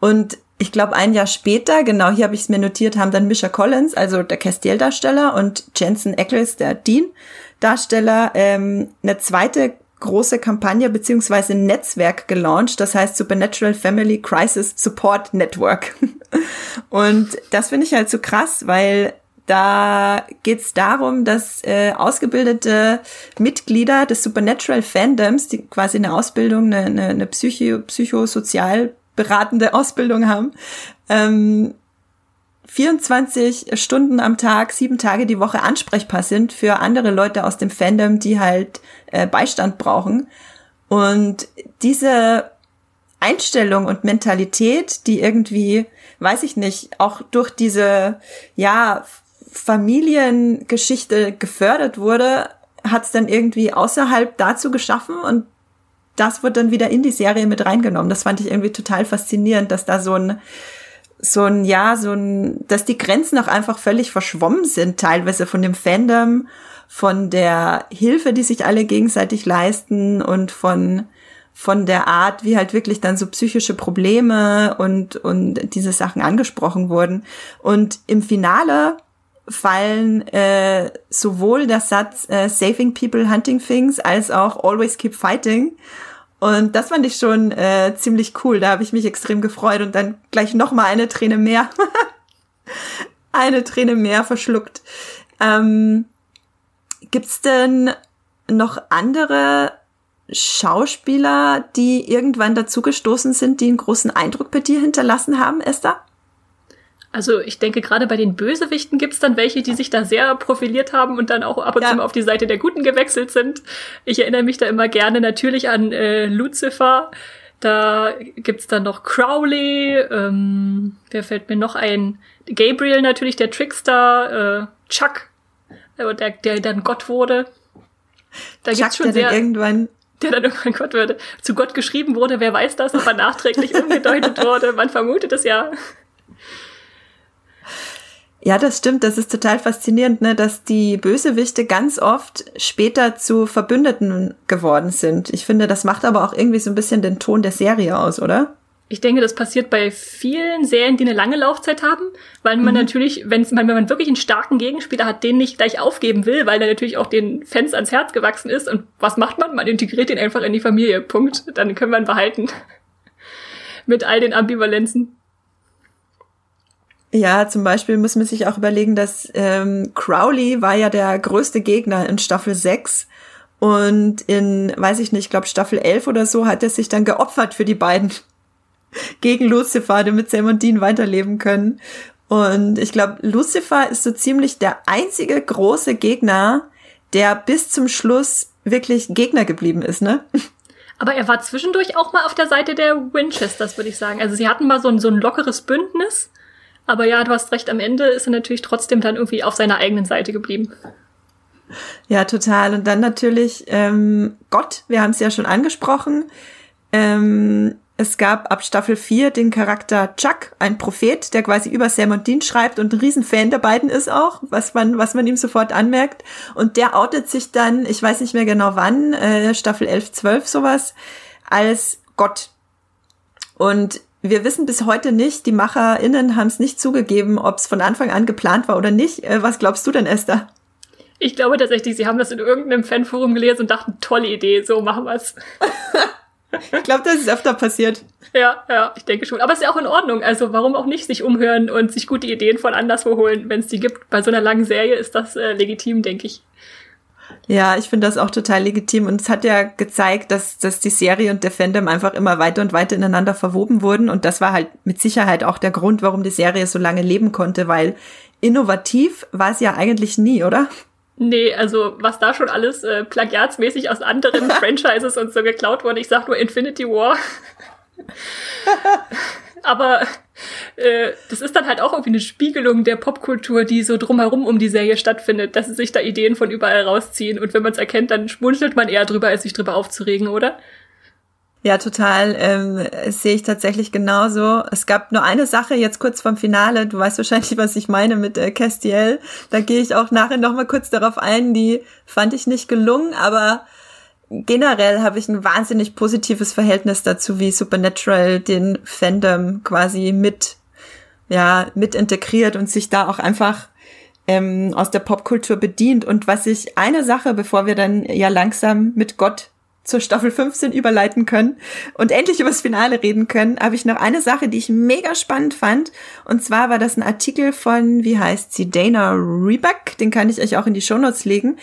Und ich glaube, ein Jahr später, genau hier habe ich es mir notiert, haben dann Misha Collins, also der Castiel-Darsteller, und Jensen Ackles, der Dean-Darsteller, ähm, eine zweite große Kampagne beziehungsweise Netzwerk gelauncht, das heißt Supernatural Family Crisis Support Network. und das finde ich halt so krass, weil da geht es darum, dass äh, ausgebildete Mitglieder des Supernatural Fandoms, die quasi eine Ausbildung, eine, eine, eine Psycho, psychosozial beratende Ausbildung haben, ähm, 24 Stunden am Tag, sieben Tage die Woche ansprechbar sind für andere Leute aus dem Fandom, die halt äh, Beistand brauchen. Und diese Einstellung und Mentalität, die irgendwie, weiß ich nicht, auch durch diese, ja, Familiengeschichte gefördert wurde, hat es dann irgendwie außerhalb dazu geschaffen und das wird dann wieder in die Serie mit reingenommen. Das fand ich irgendwie total faszinierend, dass da so ein, so ein, ja, so ein, dass die Grenzen auch einfach völlig verschwommen sind, teilweise von dem Fandom, von der Hilfe, die sich alle gegenseitig leisten und von, von der Art, wie halt wirklich dann so psychische Probleme und, und diese Sachen angesprochen wurden. Und im Finale fallen äh, sowohl der Satz äh, Saving People, Hunting Things als auch Always Keep Fighting. Und das fand ich schon äh, ziemlich cool. Da habe ich mich extrem gefreut und dann gleich noch mal eine Träne mehr, eine Träne mehr verschluckt. Ähm, gibt's denn noch andere Schauspieler, die irgendwann dazugestoßen sind, die einen großen Eindruck bei dir hinterlassen haben, Esther? Also ich denke, gerade bei den Bösewichten gibt's dann welche, die sich da sehr profiliert haben und dann auch ab und ja. zu mal auf die Seite der Guten gewechselt sind. Ich erinnere mich da immer gerne natürlich an äh, Lucifer. Da gibt's dann noch Crowley. Ähm, wer fällt mir noch ein? Gabriel natürlich, der Trickster. Äh, Chuck, äh, der, der dann Gott wurde. Da Chuck, gibt's schon sehr irgendwann der dann irgendwann Gott wurde, zu Gott geschrieben wurde. Wer weiß das, aber nachträglich umgedeutet wurde. Man vermutet es ja. Ja, das stimmt. Das ist total faszinierend, ne, dass die Bösewichte ganz oft später zu Verbündeten geworden sind. Ich finde, das macht aber auch irgendwie so ein bisschen den Ton der Serie aus, oder? Ich denke, das passiert bei vielen Serien, die eine lange Laufzeit haben, weil man mhm. natürlich, wenn's, wenn man wirklich einen starken Gegenspieler hat, den nicht gleich aufgeben will, weil er natürlich auch den Fans ans Herz gewachsen ist. Und was macht man? Man integriert ihn einfach in die Familie. Punkt. Dann können wir ihn behalten. Mit all den Ambivalenzen. Ja, zum Beispiel muss man sich auch überlegen, dass ähm, Crowley war ja der größte Gegner in Staffel 6 und in, weiß ich nicht, ich glaube Staffel 11 oder so hat er sich dann geopfert für die beiden gegen Lucifer, damit Sam und Dean weiterleben können. Und ich glaube, Lucifer ist so ziemlich der einzige große Gegner, der bis zum Schluss wirklich Gegner geblieben ist, ne? Aber er war zwischendurch auch mal auf der Seite der Winchesters, würde ich sagen. Also sie hatten mal so ein, so ein lockeres Bündnis. Aber ja, du hast recht, am Ende ist er natürlich trotzdem dann irgendwie auf seiner eigenen Seite geblieben. Ja, total. Und dann natürlich ähm, Gott, wir haben es ja schon angesprochen. Ähm, es gab ab Staffel 4 den Charakter Chuck, ein Prophet, der quasi über Sam und Dean schreibt und ein Riesenfan der beiden ist auch, was man, was man ihm sofort anmerkt. Und der outet sich dann, ich weiß nicht mehr genau wann, äh, Staffel 11, 12 sowas, als Gott. Und wir wissen bis heute nicht, die MacherInnen haben es nicht zugegeben, ob es von Anfang an geplant war oder nicht. Äh, was glaubst du denn, Esther? Ich glaube tatsächlich, sie haben das in irgendeinem Fanforum gelesen und dachten, tolle Idee, so machen wir's. ich glaube, das ist öfter passiert. Ja, ja, ich denke schon. Aber es ist ja auch in Ordnung. Also warum auch nicht sich umhören und sich gute Ideen von anderswo holen, wenn es die gibt. Bei so einer langen Serie ist das äh, legitim, denke ich. Ja, ich finde das auch total legitim. Und es hat ja gezeigt, dass, dass die Serie und der Fandom einfach immer weiter und weiter ineinander verwoben wurden. Und das war halt mit Sicherheit auch der Grund, warum die Serie so lange leben konnte, weil innovativ war es ja eigentlich nie, oder? Nee, also was da schon alles äh, plagiatsmäßig aus anderen Franchises und so geklaut wurde. Ich sag nur Infinity War. Aber äh, das ist dann halt auch irgendwie eine Spiegelung der Popkultur, die so drumherum um die Serie stattfindet, dass sie sich da Ideen von überall rausziehen. Und wenn man es erkennt, dann schmunzelt man eher drüber, als sich drüber aufzuregen, oder? Ja, total. Ähm, sehe ich tatsächlich genauso. Es gab nur eine Sache jetzt kurz vom Finale. Du weißt wahrscheinlich, was ich meine mit äh, Castiel. Da gehe ich auch nachher noch mal kurz darauf ein. Die fand ich nicht gelungen, aber generell habe ich ein wahnsinnig positives Verhältnis dazu, wie Supernatural den Fandom quasi mit ja mit integriert und sich da auch einfach ähm, aus der Popkultur bedient. Und was ich eine Sache, bevor wir dann ja langsam mit Gott zur Staffel 15 überleiten können und endlich über das Finale reden können, habe ich noch eine Sache, die ich mega spannend fand. Und zwar war das ein Artikel von, wie heißt sie, Dana Reback, den kann ich euch auch in die Shownotes legen.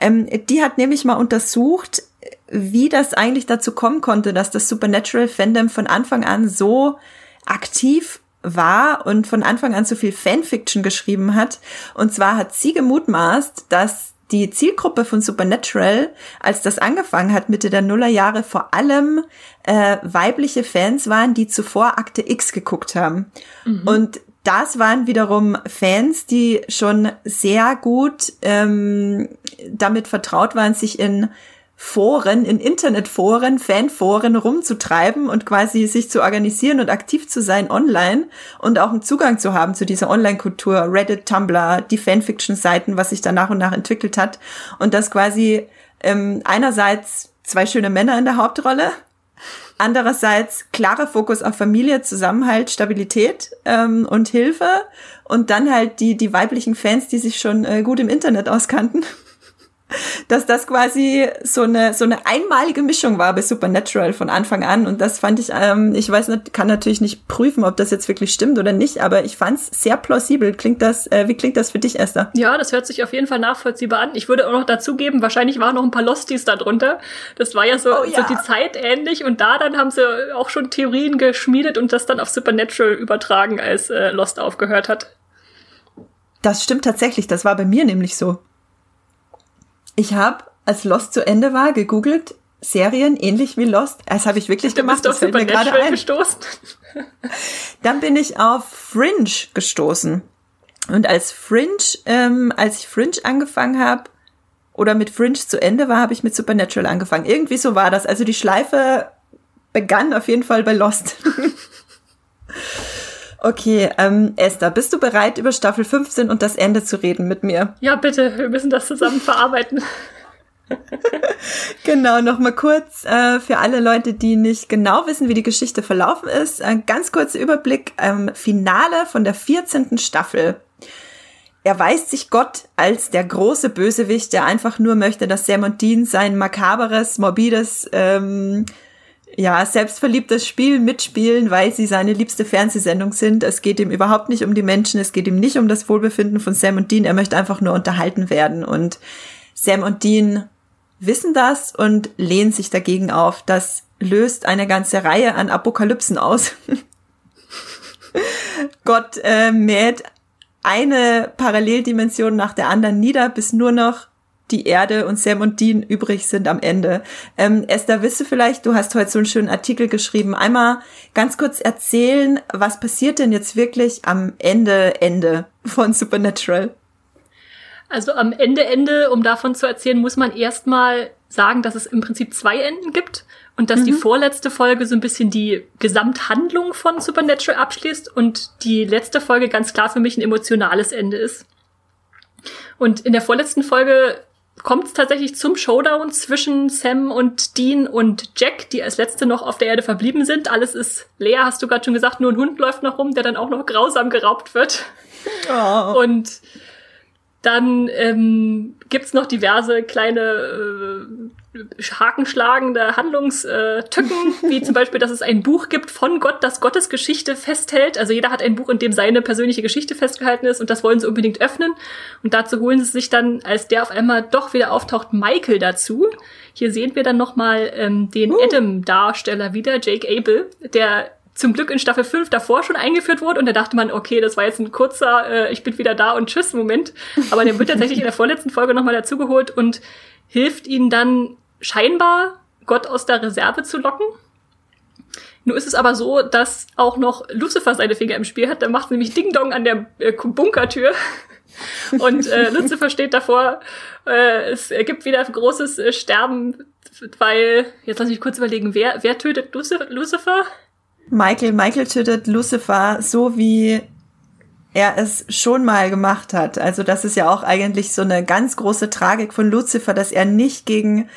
Ähm, die hat nämlich mal untersucht, wie das eigentlich dazu kommen konnte, dass das Supernatural Fandom von Anfang an so aktiv war und von Anfang an so viel Fanfiction geschrieben hat. Und zwar hat sie gemutmaßt, dass die Zielgruppe von Supernatural, als das angefangen hat, Mitte der Nullerjahre, vor allem äh, weibliche Fans waren, die zuvor Akte X geguckt haben. Mhm. Und das waren wiederum Fans, die schon sehr gut ähm, damit vertraut waren, sich in Foren, in Internetforen, Fanforen rumzutreiben und quasi sich zu organisieren und aktiv zu sein online und auch einen Zugang zu haben zu dieser Online-Kultur, Reddit, Tumblr, die Fanfiction-Seiten, was sich da nach und nach entwickelt hat. Und das quasi ähm, einerseits zwei schöne Männer in der Hauptrolle, andererseits klarer Fokus auf Familie, Zusammenhalt, Stabilität ähm, und Hilfe und dann halt die, die weiblichen Fans, die sich schon äh, gut im Internet auskannten dass das quasi so eine so eine einmalige Mischung war bei Supernatural von Anfang an. Und das fand ich ähm, ich weiß nicht kann natürlich nicht prüfen ob das jetzt wirklich stimmt oder nicht aber ich fand es sehr plausibel. Klingt das äh, wie klingt das für dich Esther? Ja das hört sich auf jeden Fall nachvollziehbar an. Ich würde auch noch dazugeben wahrscheinlich waren noch ein paar Losties darunter das war ja so, oh, ja. so die Zeit ähnlich. Und da dann haben sie auch schon Theorien geschmiedet und das dann auf Supernatural übertragen als äh, Lost aufgehört hat. Das stimmt tatsächlich. Das war bei mir nämlich so ich habe, als Lost zu Ende war, gegoogelt, Serien ähnlich wie Lost. Das habe ich wirklich du gemacht. Bist das fällt mir gerade ein. Gestoßen. Dann bin ich auf Fringe gestoßen. Und als Fringe, ähm, als ich Fringe angefangen habe, oder mit Fringe zu Ende war, habe ich mit Supernatural angefangen. Irgendwie so war das. Also die Schleife begann auf jeden Fall bei Lost. Okay, ähm, Esther, bist du bereit, über Staffel 15 und das Ende zu reden mit mir? Ja, bitte, wir müssen das zusammen verarbeiten. genau, nochmal kurz äh, für alle Leute, die nicht genau wissen, wie die Geschichte verlaufen ist. Ein ganz kurzer Überblick. Ähm, Finale von der 14. Staffel. Erweist sich Gott als der große Bösewicht, der einfach nur möchte, dass Sam und Dean sein makaberes, morbides, ähm, ja, selbstverliebtes Spiel mitspielen, weil sie seine liebste Fernsehsendung sind. Es geht ihm überhaupt nicht um die Menschen, es geht ihm nicht um das Wohlbefinden von Sam und Dean. Er möchte einfach nur unterhalten werden und Sam und Dean wissen das und lehnen sich dagegen auf. Das löst eine ganze Reihe an Apokalypsen aus. Gott äh, mäht eine Paralleldimension nach der anderen nieder, bis nur noch die Erde und Sam und Dean übrig sind am Ende. Ähm, Esther, wisst du vielleicht, du hast heute so einen schönen Artikel geschrieben. Einmal ganz kurz erzählen, was passiert denn jetzt wirklich am Ende, Ende von Supernatural? Also am Ende, Ende, um davon zu erzählen, muss man erstmal sagen, dass es im Prinzip zwei Enden gibt und dass mhm. die vorletzte Folge so ein bisschen die Gesamthandlung von Supernatural abschließt und die letzte Folge ganz klar für mich ein emotionales Ende ist. Und in der vorletzten Folge kommt es tatsächlich zum Showdown zwischen Sam und Dean und Jack, die als letzte noch auf der Erde verblieben sind. Alles ist leer, hast du gerade schon gesagt, nur ein Hund läuft noch rum, der dann auch noch grausam geraubt wird. Oh. Und dann ähm, gibt noch diverse kleine äh, hakenschlagende Handlungstücken, wie zum Beispiel, dass es ein Buch gibt von Gott, das Gottes Geschichte festhält. Also jeder hat ein Buch, in dem seine persönliche Geschichte festgehalten ist und das wollen sie unbedingt öffnen. Und dazu holen sie sich dann, als der auf einmal doch wieder auftaucht, Michael dazu. Hier sehen wir dann nochmal ähm, den uh. Adam-Darsteller wieder, Jake Abel, der zum Glück in Staffel 5 davor schon eingeführt wurde und da dachte man, okay, das war jetzt ein kurzer äh, ich bin wieder da und tschüss Moment, aber der wird tatsächlich in der vorletzten Folge nochmal dazugeholt und hilft ihnen dann scheinbar Gott aus der Reserve zu locken. Nur ist es aber so, dass auch noch Lucifer seine Finger im Spiel hat. Da macht nämlich Ding Dong an der äh, Bunkertür. Und äh, Lucifer steht davor. Äh, es gibt wieder großes äh, Sterben, weil, jetzt lass mich kurz überlegen, wer, wer tötet Lucifer? Michael, Michael tötet Lucifer so wie er es schon mal gemacht hat. Also das ist ja auch eigentlich so eine ganz große Tragik von Lucifer, dass er nicht gegen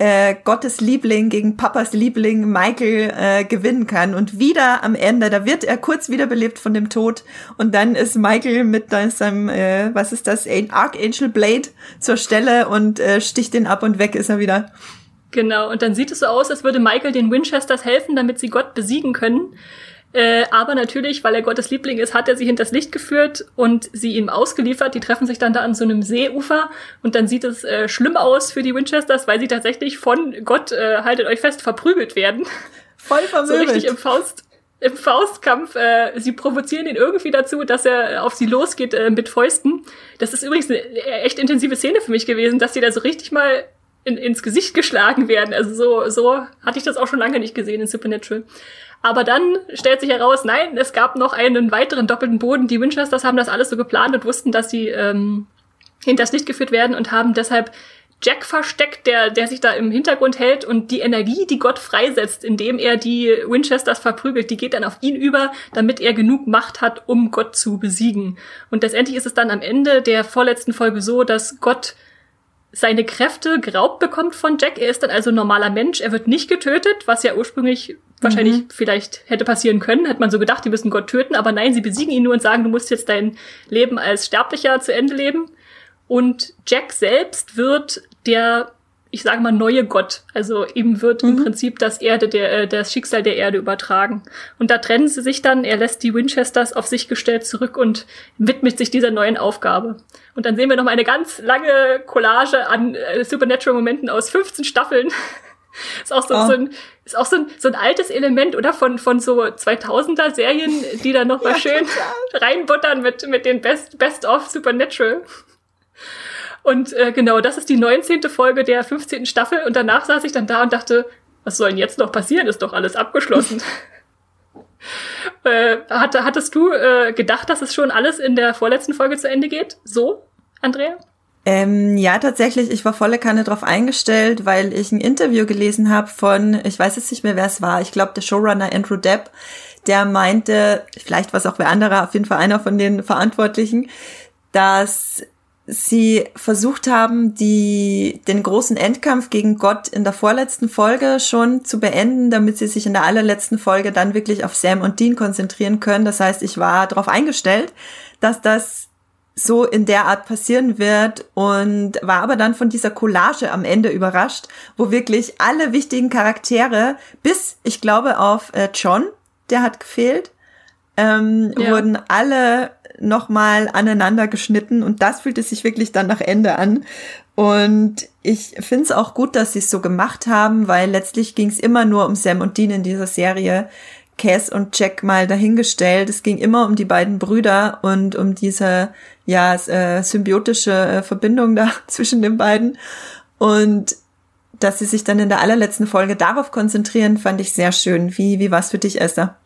äh, Gottes Liebling, gegen Papas Liebling Michael äh, gewinnen kann. Und wieder am Ende, da wird er kurz wiederbelebt von dem Tod und dann ist Michael mit seinem, äh, was ist das, Archangel Blade zur Stelle und äh, sticht ihn ab und weg ist er wieder. Genau, und dann sieht es so aus, als würde Michael den Winchesters helfen, damit sie Gott besiegen können. Äh, aber natürlich, weil er Gottes Liebling ist, hat er sie hinters Licht geführt und sie ihm ausgeliefert. Die treffen sich dann da an so einem Seeufer und dann sieht es äh, schlimm aus für die Winchesters, weil sie tatsächlich von Gott, äh, haltet euch fest, verprügelt werden. Voll vermöbelt. So richtig im Faust im Faustkampf, äh, sie provozieren ihn irgendwie dazu, dass er auf sie losgeht äh, mit Fäusten. Das ist übrigens eine echt intensive Szene für mich gewesen, dass sie da so richtig mal in, ins Gesicht geschlagen werden. Also so, so hatte ich das auch schon lange nicht gesehen in Supernatural. Aber dann stellt sich heraus, nein, es gab noch einen weiteren doppelten Boden. Die Winchesters haben das alles so geplant und wussten, dass sie ähm, hinters Licht geführt werden und haben deshalb Jack versteckt, der, der sich da im Hintergrund hält und die Energie, die Gott freisetzt, indem er die Winchesters verprügelt, die geht dann auf ihn über, damit er genug Macht hat, um Gott zu besiegen. Und letztendlich ist es dann am Ende der vorletzten Folge so, dass Gott seine Kräfte geraubt bekommt von Jack. Er ist dann also normaler Mensch. Er wird nicht getötet, was ja ursprünglich wahrscheinlich mhm. vielleicht hätte passieren können. Hätte man so gedacht, die müssen Gott töten. Aber nein, sie besiegen ihn nur und sagen, du musst jetzt dein Leben als Sterblicher zu Ende leben. Und Jack selbst wird der ich sage mal, neue Gott. Also ihm wird mhm. im Prinzip das Erde, der, äh, das Schicksal der Erde übertragen. Und da trennen sie sich dann, er lässt die Winchesters auf sich gestellt zurück und widmet sich dieser neuen Aufgabe. Und dann sehen wir noch mal eine ganz lange Collage an äh, Supernatural-Momenten aus 15 Staffeln. ist auch so, oh. so ein, ist auch so ein, so ein altes Element, oder? Von, von so 2000er Serien, die dann noch mal ja, schön total. reinbuttern mit, mit den Best, Best of Supernatural. Und äh, genau, das ist die 19. Folge der 15. Staffel. Und danach saß ich dann da und dachte, was soll denn jetzt noch passieren? Ist doch alles abgeschlossen. äh, hatte, hattest du äh, gedacht, dass es schon alles in der vorletzten Folge zu Ende geht? So, Andrea? Ähm, ja, tatsächlich. Ich war volle Kanne drauf eingestellt, weil ich ein Interview gelesen habe von, ich weiß jetzt nicht mehr, wer es war. Ich glaube, der Showrunner Andrew Depp, der meinte, vielleicht war es auch wer anderer, auf jeden Fall einer von den Verantwortlichen, dass sie versucht haben, die, den großen Endkampf gegen Gott in der vorletzten Folge schon zu beenden, damit sie sich in der allerletzten Folge dann wirklich auf Sam und Dean konzentrieren können. Das heißt, ich war darauf eingestellt, dass das so in der Art passieren wird und war aber dann von dieser Collage am Ende überrascht, wo wirklich alle wichtigen Charaktere, bis ich glaube auf äh, John, der hat gefehlt, ähm, ja. wurden alle nochmal aneinander geschnitten und das fühlte sich wirklich dann nach Ende an. Und ich finde es auch gut, dass sie es so gemacht haben, weil letztlich ging es immer nur um Sam und Dean in dieser Serie. Cass und Jack mal dahingestellt. Es ging immer um die beiden Brüder und um diese ja äh, symbiotische äh, Verbindung da zwischen den beiden. Und dass sie sich dann in der allerletzten Folge darauf konzentrieren, fand ich sehr schön. Wie, wie war es für dich, Esther?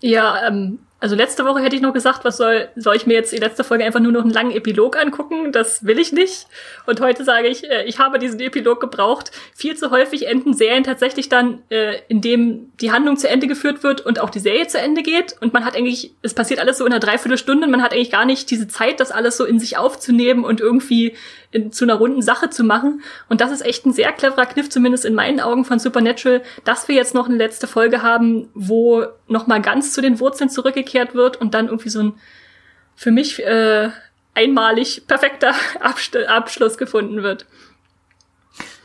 Ja, ähm, also letzte Woche hätte ich noch gesagt, was soll, soll ich mir jetzt die letzte Folge einfach nur noch einen langen Epilog angucken? Das will ich nicht. Und heute sage ich, äh, ich habe diesen Epilog gebraucht. Viel zu häufig enden Serien tatsächlich dann, äh, indem die Handlung zu Ende geführt wird und auch die Serie zu Ende geht. Und man hat eigentlich, es passiert alles so in einer Dreiviertelstunde, man hat eigentlich gar nicht diese Zeit, das alles so in sich aufzunehmen und irgendwie in, zu einer runden Sache zu machen. Und das ist echt ein sehr cleverer Kniff, zumindest in meinen Augen von Supernatural, dass wir jetzt noch eine letzte Folge haben, wo nochmal ganz zu den Wurzeln zurückgekehrt wird und dann irgendwie so ein für mich äh, einmalig perfekter Abst Abschluss gefunden wird.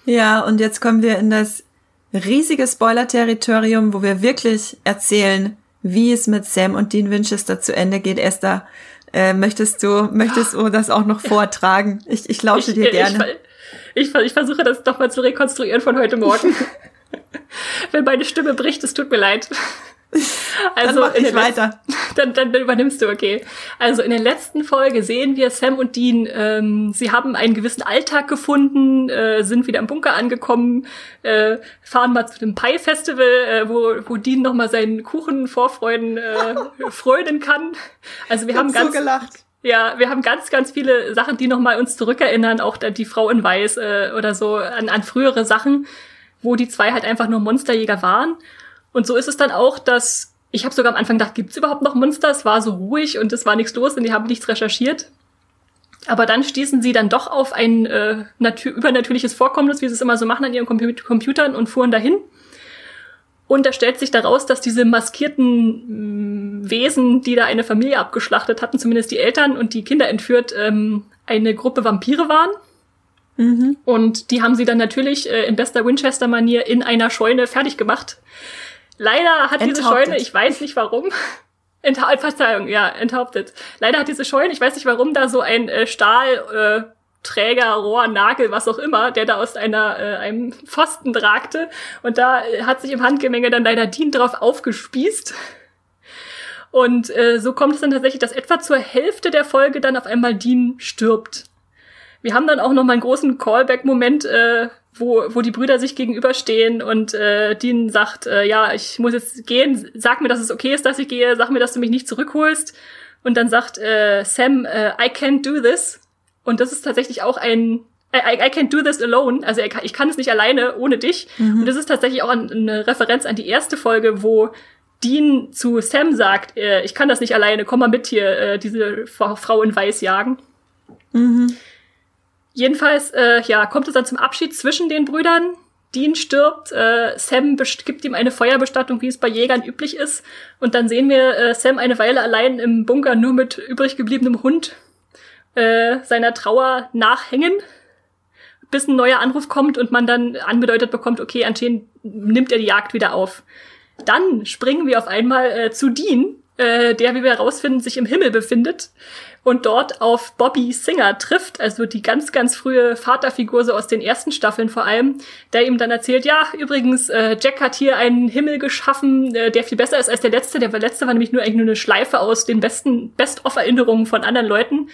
Ja, und jetzt kommen wir in das riesige Spoiler-Territorium, wo wir wirklich erzählen, wie es mit Sam und Dean Winchester zu Ende geht. Esther, äh, möchtest du, möchtest du das auch noch vortragen? Ich, ich lausche dir gerne. Ich, ich, ich versuche das doch mal zu rekonstruieren von heute Morgen. Wenn meine Stimme bricht, es tut mir leid. Also dann mach ich weiter. Dann, dann, dann übernimmst du, okay. Also in der letzten Folge sehen wir Sam und Dean, ähm, sie haben einen gewissen Alltag gefunden, äh, sind wieder im Bunker angekommen, äh, fahren mal zu dem Pie-Festival, äh, wo, wo Dean nochmal seinen Kuchen Vorfreuden äh, freunden kann. Also wir haben ganz... So gelacht. Ja, wir haben ganz, ganz viele Sachen, die nochmal uns zurückerinnern, auch die Frau in Weiß äh, oder so, an, an frühere Sachen, wo die zwei halt einfach nur Monsterjäger waren. Und so ist es dann auch, dass ich habe sogar am Anfang gedacht, gibt's überhaupt noch Monster? Es war so ruhig und es war nichts los und die haben nichts recherchiert. Aber dann stießen sie dann doch auf ein äh, übernatürliches Vorkommnis, wie sie es immer so machen an ihren Compu Computern und fuhren dahin. Und da stellt sich daraus, dass diese maskierten mh, mm, Wesen, die da eine Familie abgeschlachtet hatten, zumindest die Eltern und die Kinder entführt, ähm, eine Gruppe Vampire waren. Mhm. Und die haben sie dann natürlich äh, in bester Winchester-Manier in einer Scheune fertig gemacht. Leider hat diese Scheune, ich weiß nicht warum, Entha Verzeihung, ja, enthauptet. Leider hat diese Scheune, ich weiß nicht warum, da so ein äh, Stahl, äh, Träger, Rohr, Nagel, was auch immer, der da aus einer, äh, einem Pfosten tragte. Und da äh, hat sich im Handgemenge dann leider Dean drauf aufgespießt. Und äh, so kommt es dann tatsächlich, dass etwa zur Hälfte der Folge dann auf einmal Dean stirbt. Wir haben dann auch noch mal einen großen Callback-Moment, äh, wo, wo die Brüder sich gegenüberstehen und äh, Dean sagt, äh, ja, ich muss jetzt gehen, sag mir, dass es okay ist, dass ich gehe, sag mir, dass du mich nicht zurückholst. Und dann sagt äh, Sam, äh, I can't do this. Und das ist tatsächlich auch ein I, I can't do this alone. Also ich kann es nicht alleine ohne dich. Mhm. Und das ist tatsächlich auch eine Referenz an die erste Folge, wo Dean zu Sam sagt, äh, ich kann das nicht alleine, komm mal mit hier, äh, diese Frau in Weiß jagen. Mhm. Jedenfalls, äh, ja, kommt es dann zum Abschied zwischen den Brüdern. Dean stirbt, äh, Sam gibt ihm eine Feuerbestattung, wie es bei Jägern üblich ist. Und dann sehen wir äh, Sam eine Weile allein im Bunker nur mit übrig gebliebenem Hund äh, seiner Trauer nachhängen, bis ein neuer Anruf kommt und man dann anbedeutet bekommt, okay, anscheinend nimmt er die Jagd wieder auf. Dann springen wir auf einmal äh, zu Dean, äh, der, wie wir herausfinden, sich im Himmel befindet und dort auf Bobby Singer trifft, also die ganz, ganz frühe Vaterfigur so aus den ersten Staffeln vor allem, der ihm dann erzählt, ja, übrigens, äh, Jack hat hier einen Himmel geschaffen, äh, der viel besser ist als der letzte. Der letzte war nämlich nur eigentlich nur eine Schleife aus den besten Best-of-Erinnerungen von anderen Leuten.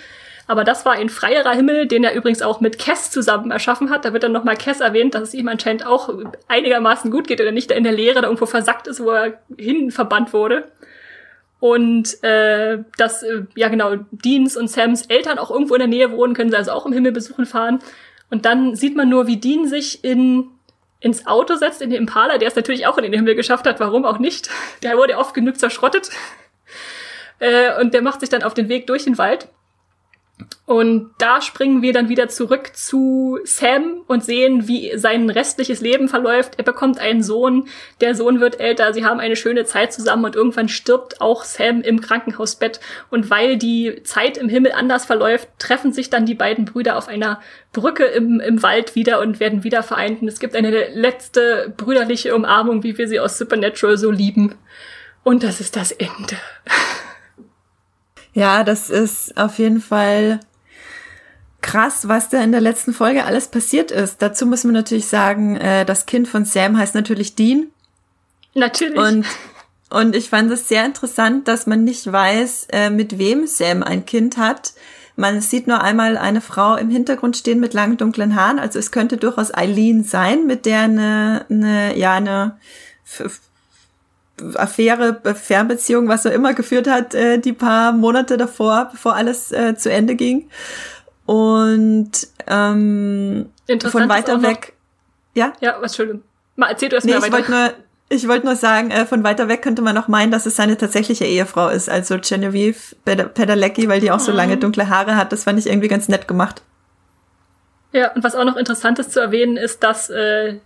Aber das war ein freierer Himmel, den er übrigens auch mit Cass zusammen erschaffen hat. Da wird dann nochmal Cass erwähnt, dass es ihm anscheinend auch einigermaßen gut geht oder nicht in der Lehre da irgendwo versackt ist, wo er hin verbannt wurde. Und äh, dass, äh, ja genau, Deans und Sams Eltern auch irgendwo in der Nähe wohnen, können sie also auch im Himmel besuchen fahren. Und dann sieht man nur, wie Dean sich in ins Auto setzt, in den Impala, der es natürlich auch in den Himmel geschafft hat, warum auch nicht. Der wurde oft genug zerschrottet. Äh, und der macht sich dann auf den Weg durch den Wald. Und da springen wir dann wieder zurück zu Sam und sehen, wie sein restliches Leben verläuft. Er bekommt einen Sohn, der Sohn wird älter, sie haben eine schöne Zeit zusammen und irgendwann stirbt auch Sam im Krankenhausbett. Und weil die Zeit im Himmel anders verläuft, treffen sich dann die beiden Brüder auf einer Brücke im, im Wald wieder und werden wieder vereint. Und es gibt eine letzte brüderliche Umarmung, wie wir sie aus Supernatural so lieben. Und das ist das Ende. Ja, das ist auf jeden Fall krass, was da in der letzten Folge alles passiert ist. Dazu muss man natürlich sagen, äh, das Kind von Sam heißt natürlich Dean. Natürlich. Und, und ich fand es sehr interessant, dass man nicht weiß, äh, mit wem Sam ein Kind hat. Man sieht nur einmal eine Frau im Hintergrund stehen mit langen dunklen Haaren. Also es könnte durchaus Eileen sein, mit der eine, eine ja eine Affäre, Fernbeziehung, was er immer geführt hat, äh, die paar Monate davor, bevor alles äh, zu Ende ging. Und ähm, von weiter weg. Ja? Ja, was schön. Mal erzähl du erst nee, mal weiter. Ich wollte nur, ich wollte nur sagen, äh, von weiter weg könnte man noch meinen, dass es seine tatsächliche Ehefrau ist, also Genevieve Pedalecki, weil die auch so mhm. lange dunkle Haare hat. Das fand ich irgendwie ganz nett gemacht. Ja, und was auch noch interessant ist zu erwähnen, ist, dass äh,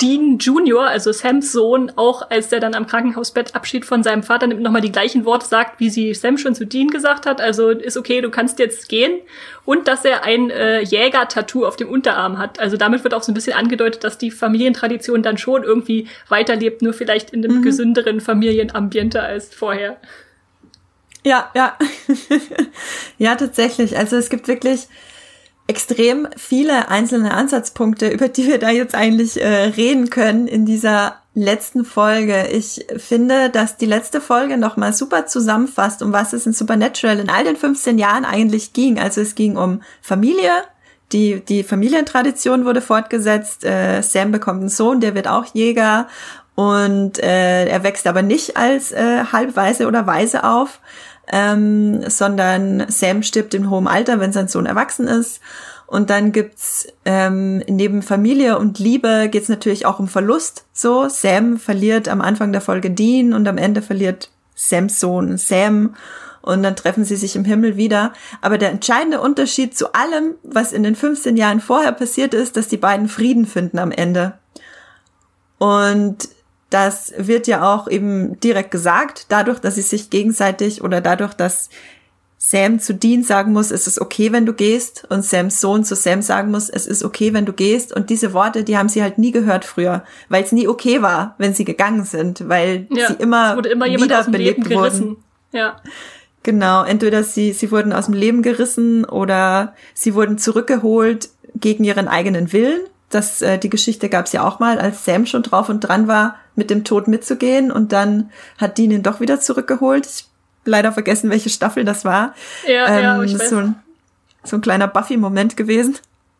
Dean Junior, also Sams Sohn, auch als der dann am Krankenhausbett Abschied von seinem Vater nimmt, nochmal die gleichen Worte sagt, wie sie Sam schon zu Dean gesagt hat. Also ist okay, du kannst jetzt gehen. Und dass er ein äh, Jäger-Tattoo auf dem Unterarm hat. Also damit wird auch so ein bisschen angedeutet, dass die Familientradition dann schon irgendwie weiterlebt, nur vielleicht in einem mhm. gesünderen Familienambiente als vorher. Ja, ja. ja, tatsächlich. Also es gibt wirklich extrem viele einzelne Ansatzpunkte, über die wir da jetzt eigentlich äh, reden können in dieser letzten Folge. Ich finde, dass die letzte Folge nochmal super zusammenfasst, um was es in Supernatural in all den 15 Jahren eigentlich ging. Also es ging um Familie, die, die Familientradition wurde fortgesetzt, äh, Sam bekommt einen Sohn, der wird auch Jäger und äh, er wächst aber nicht als äh, Halbweise oder Weise auf ähm, sondern Sam stirbt in hohem Alter, wenn sein Sohn erwachsen ist. Und dann gibt's ähm, neben Familie und Liebe geht's natürlich auch um Verlust. So, Sam verliert am Anfang der Folge Dean und am Ende verliert Sams Sohn Sam und dann treffen sie sich im Himmel wieder. Aber der entscheidende Unterschied zu allem, was in den 15 Jahren vorher passiert ist, dass die beiden Frieden finden am Ende. Und das wird ja auch eben direkt gesagt, dadurch, dass sie sich gegenseitig oder dadurch, dass Sam zu Dean sagen muss, es ist okay, wenn du gehst, und Sams Sohn zu Sam sagen muss, es ist okay, wenn du gehst. Und diese Worte, die haben sie halt nie gehört früher, weil es nie okay war, wenn sie gegangen sind, weil ja, sie immer, wurde immer wiederbelebt wurden. Ja. Genau, entweder sie, sie wurden aus dem Leben gerissen oder sie wurden zurückgeholt gegen ihren eigenen Willen das, äh, die Geschichte gab es ja auch mal, als Sam schon drauf und dran war, mit dem Tod mitzugehen und dann hat Dean ihn doch wieder zurückgeholt. Ich leider vergessen, welche Staffel das war. Ja, ähm, ja, ich weiß. So ein, so ein kleiner Buffy-Moment gewesen.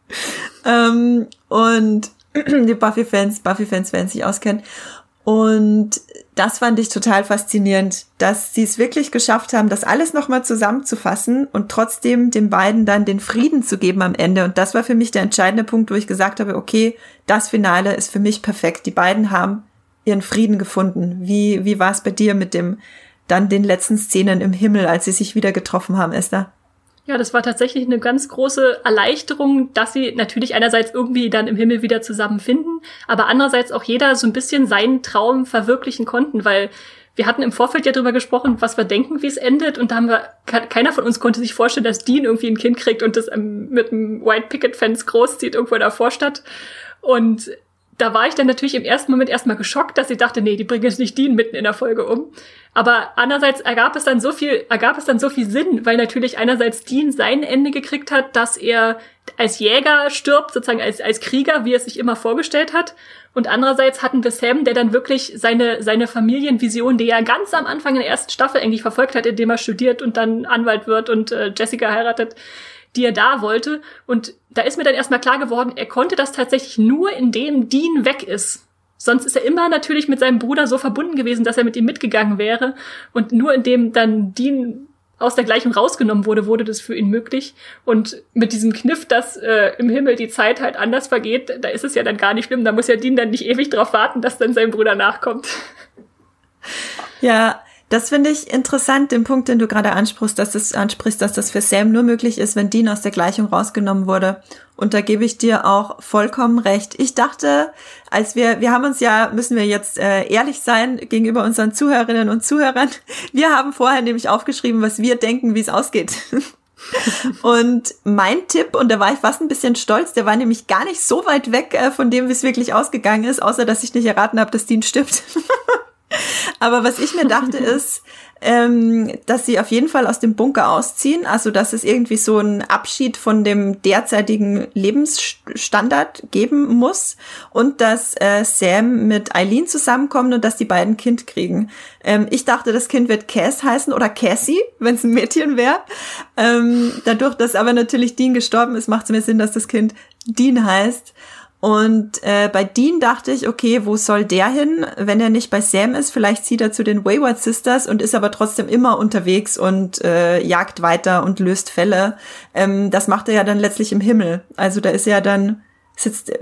ähm, und die Buffy-Fans, Buffy-Fans werden sich auskennen. Und das fand ich total faszinierend, dass sie es wirklich geschafft haben, das alles nochmal zusammenzufassen und trotzdem den beiden dann den Frieden zu geben am Ende. Und das war für mich der entscheidende Punkt, wo ich gesagt habe, okay, das Finale ist für mich perfekt. Die beiden haben ihren Frieden gefunden. Wie, wie war es bei dir mit dem, dann den letzten Szenen im Himmel, als sie sich wieder getroffen haben, Esther? Ja, das war tatsächlich eine ganz große Erleichterung, dass sie natürlich einerseits irgendwie dann im Himmel wieder zusammenfinden, aber andererseits auch jeder so ein bisschen seinen Traum verwirklichen konnten, weil wir hatten im Vorfeld ja drüber gesprochen, was wir denken, wie es endet, und da haben wir, keiner von uns konnte sich vorstellen, dass Dean irgendwie ein Kind kriegt und das mit einem White Picket Fence großzieht irgendwo in der Vorstadt. Und da war ich dann natürlich im ersten Moment erstmal geschockt, dass sie dachte, nee, die bringen jetzt nicht Dean mitten in der Folge um. Aber andererseits ergab es dann so viel, ergab es dann so viel Sinn, weil natürlich einerseits Dean sein Ende gekriegt hat, dass er als Jäger stirbt, sozusagen als, als Krieger, wie er es sich immer vorgestellt hat. Und andererseits hatten wir Sam, der dann wirklich seine, seine Familienvision, die er ganz am Anfang in der ersten Staffel eigentlich verfolgt hat, indem er studiert und dann Anwalt wird und äh, Jessica heiratet, die er da wollte. Und da ist mir dann erstmal klar geworden, er konnte das tatsächlich nur, indem Dean weg ist. Sonst ist er immer natürlich mit seinem Bruder so verbunden gewesen, dass er mit ihm mitgegangen wäre. Und nur indem dann Dean aus der Gleichung rausgenommen wurde, wurde das für ihn möglich. Und mit diesem Kniff, dass äh, im Himmel die Zeit halt anders vergeht, da ist es ja dann gar nicht schlimm. Da muss ja Dean dann nicht ewig drauf warten, dass dann sein Bruder nachkommt. Ja, Das finde ich interessant, den Punkt, den du gerade ansprichst, dass das ansprichst, dass das für Sam nur möglich ist, wenn Dean aus der Gleichung rausgenommen wurde. Und da gebe ich dir auch vollkommen recht. Ich dachte, als wir, wir haben uns ja, müssen wir jetzt äh, ehrlich sein gegenüber unseren Zuhörerinnen und Zuhörern. Wir haben vorher nämlich aufgeschrieben, was wir denken, wie es ausgeht. und mein Tipp, und da war ich fast ein bisschen stolz, der war nämlich gar nicht so weit weg äh, von dem, wie es wirklich ausgegangen ist, außer dass ich nicht erraten habe, dass Dean stirbt. Aber was ich mir dachte ist, ähm, dass sie auf jeden Fall aus dem Bunker ausziehen, also dass es irgendwie so einen Abschied von dem derzeitigen Lebensstandard geben muss und dass äh, Sam mit Eileen zusammenkommen und dass die beiden Kind kriegen. Ähm, ich dachte, das Kind wird Cass heißen oder Cassie, wenn es ein Mädchen wäre. Ähm, dadurch, dass aber natürlich Dean gestorben ist, macht es mir Sinn, dass das Kind Dean heißt. Und äh, bei Dean dachte ich, okay, wo soll der hin? Wenn er nicht bei Sam ist, vielleicht zieht er zu den Wayward Sisters und ist aber trotzdem immer unterwegs und äh, jagt weiter und löst Fälle. Ähm, das macht er ja dann letztlich im Himmel. Also da ist er dann, sitzt,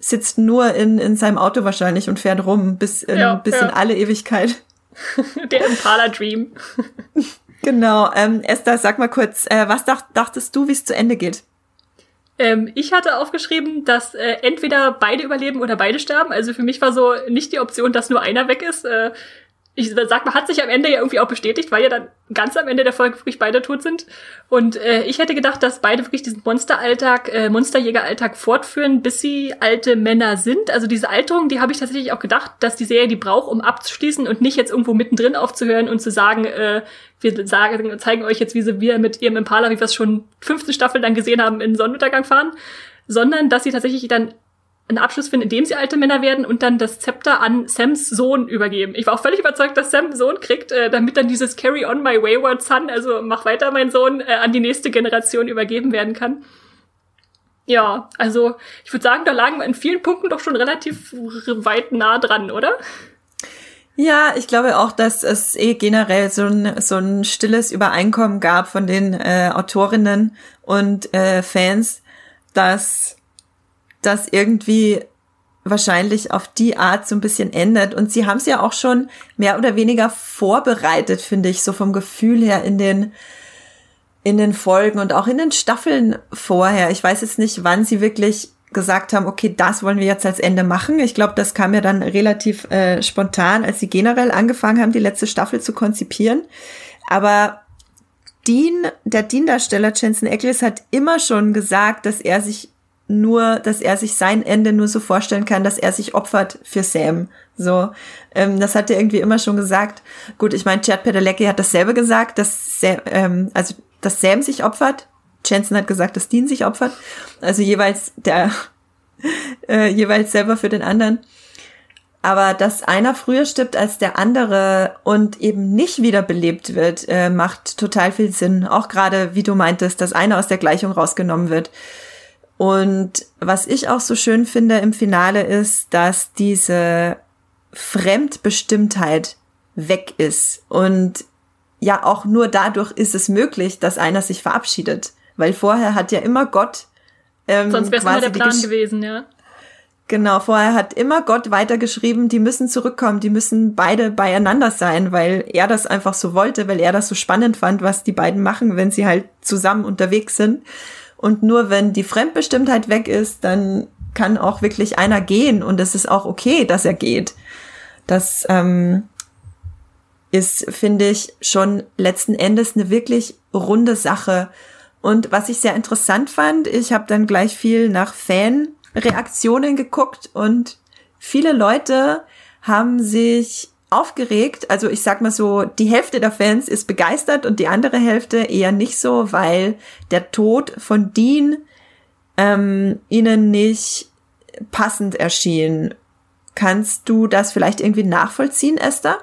sitzt nur in, in seinem Auto wahrscheinlich und fährt rum bis in, ja, bis ja. in alle Ewigkeit. Der Impala Dream. genau. Ähm, Esther, sag mal kurz, äh, was dacht, dachtest du, wie es zu Ende geht? Ähm, ich hatte aufgeschrieben, dass äh, entweder beide überleben oder beide sterben. Also für mich war so nicht die Option, dass nur einer weg ist. Äh, ich sag mal, hat sich am Ende ja irgendwie auch bestätigt, weil ja dann ganz am Ende der Folge wirklich beide tot sind. Und äh, ich hätte gedacht, dass beide wirklich diesen Monsteralltag, äh, Monsterjägeralltag fortführen, bis sie alte Männer sind. Also diese Alterung, die habe ich tatsächlich auch gedacht, dass die Serie die braucht, um abzuschließen und nicht jetzt irgendwo mittendrin aufzuhören und zu sagen, äh, wir sagen, zeigen euch jetzt, wie sie wir mit ihrem Impala, wie wir es schon 15 Staffeln dann gesehen haben, in Sonnenuntergang fahren, sondern dass sie tatsächlich dann einen Abschluss finden, indem sie alte Männer werden und dann das Zepter an Sams Sohn übergeben. Ich war auch völlig überzeugt, dass Sam einen Sohn kriegt, äh, damit dann dieses Carry on my wayward son, also mach weiter mein Sohn, äh, an die nächste Generation übergeben werden kann. Ja, also ich würde sagen, da lagen wir in vielen Punkten doch schon relativ weit nah dran, oder? Ja, ich glaube auch, dass es eh generell so ein, so ein stilles Übereinkommen gab von den äh, Autorinnen und äh, Fans, dass das irgendwie wahrscheinlich auf die Art so ein bisschen ändert. Und sie haben es ja auch schon mehr oder weniger vorbereitet, finde ich, so vom Gefühl her in den, in den Folgen und auch in den Staffeln vorher. Ich weiß jetzt nicht, wann sie wirklich gesagt haben, okay, das wollen wir jetzt als Ende machen. Ich glaube, das kam ja dann relativ äh, spontan, als sie generell angefangen haben, die letzte Staffel zu konzipieren. Aber Dean, der Dean-Darsteller Jensen Ackles hat immer schon gesagt, dass er sich nur, dass er sich sein Ende nur so vorstellen kann, dass er sich opfert für Sam. So, ähm, das hat er irgendwie immer schon gesagt. Gut, ich meine, Chad Padalecki hat dasselbe gesagt, dass Sam, ähm, also dass Sam sich opfert. Jensen hat gesagt, dass Dean sich opfert. Also jeweils der äh, jeweils selber für den anderen. Aber dass einer früher stirbt als der andere und eben nicht wiederbelebt wird, äh, macht total viel Sinn. Auch gerade, wie du meintest, dass einer aus der Gleichung rausgenommen wird. Und was ich auch so schön finde im Finale ist, dass diese Fremdbestimmtheit weg ist. Und ja, auch nur dadurch ist es möglich, dass einer sich verabschiedet. Weil vorher hat ja immer Gott. Ähm, Sonst wäre es nur der Plan gewesen, ja. Genau, vorher hat immer Gott weitergeschrieben, die müssen zurückkommen, die müssen beide beieinander sein, weil er das einfach so wollte, weil er das so spannend fand, was die beiden machen, wenn sie halt zusammen unterwegs sind. Und nur wenn die Fremdbestimmtheit weg ist, dann kann auch wirklich einer gehen und es ist auch okay, dass er geht. Das ähm, ist, finde ich, schon letzten Endes eine wirklich runde Sache. Und was ich sehr interessant fand, ich habe dann gleich viel nach Fanreaktionen geguckt und viele Leute haben sich aufgeregt. Also ich sag mal so, die Hälfte der Fans ist begeistert und die andere Hälfte eher nicht so, weil der Tod von Dean ähm, ihnen nicht passend erschien. Kannst du das vielleicht irgendwie nachvollziehen, Esther?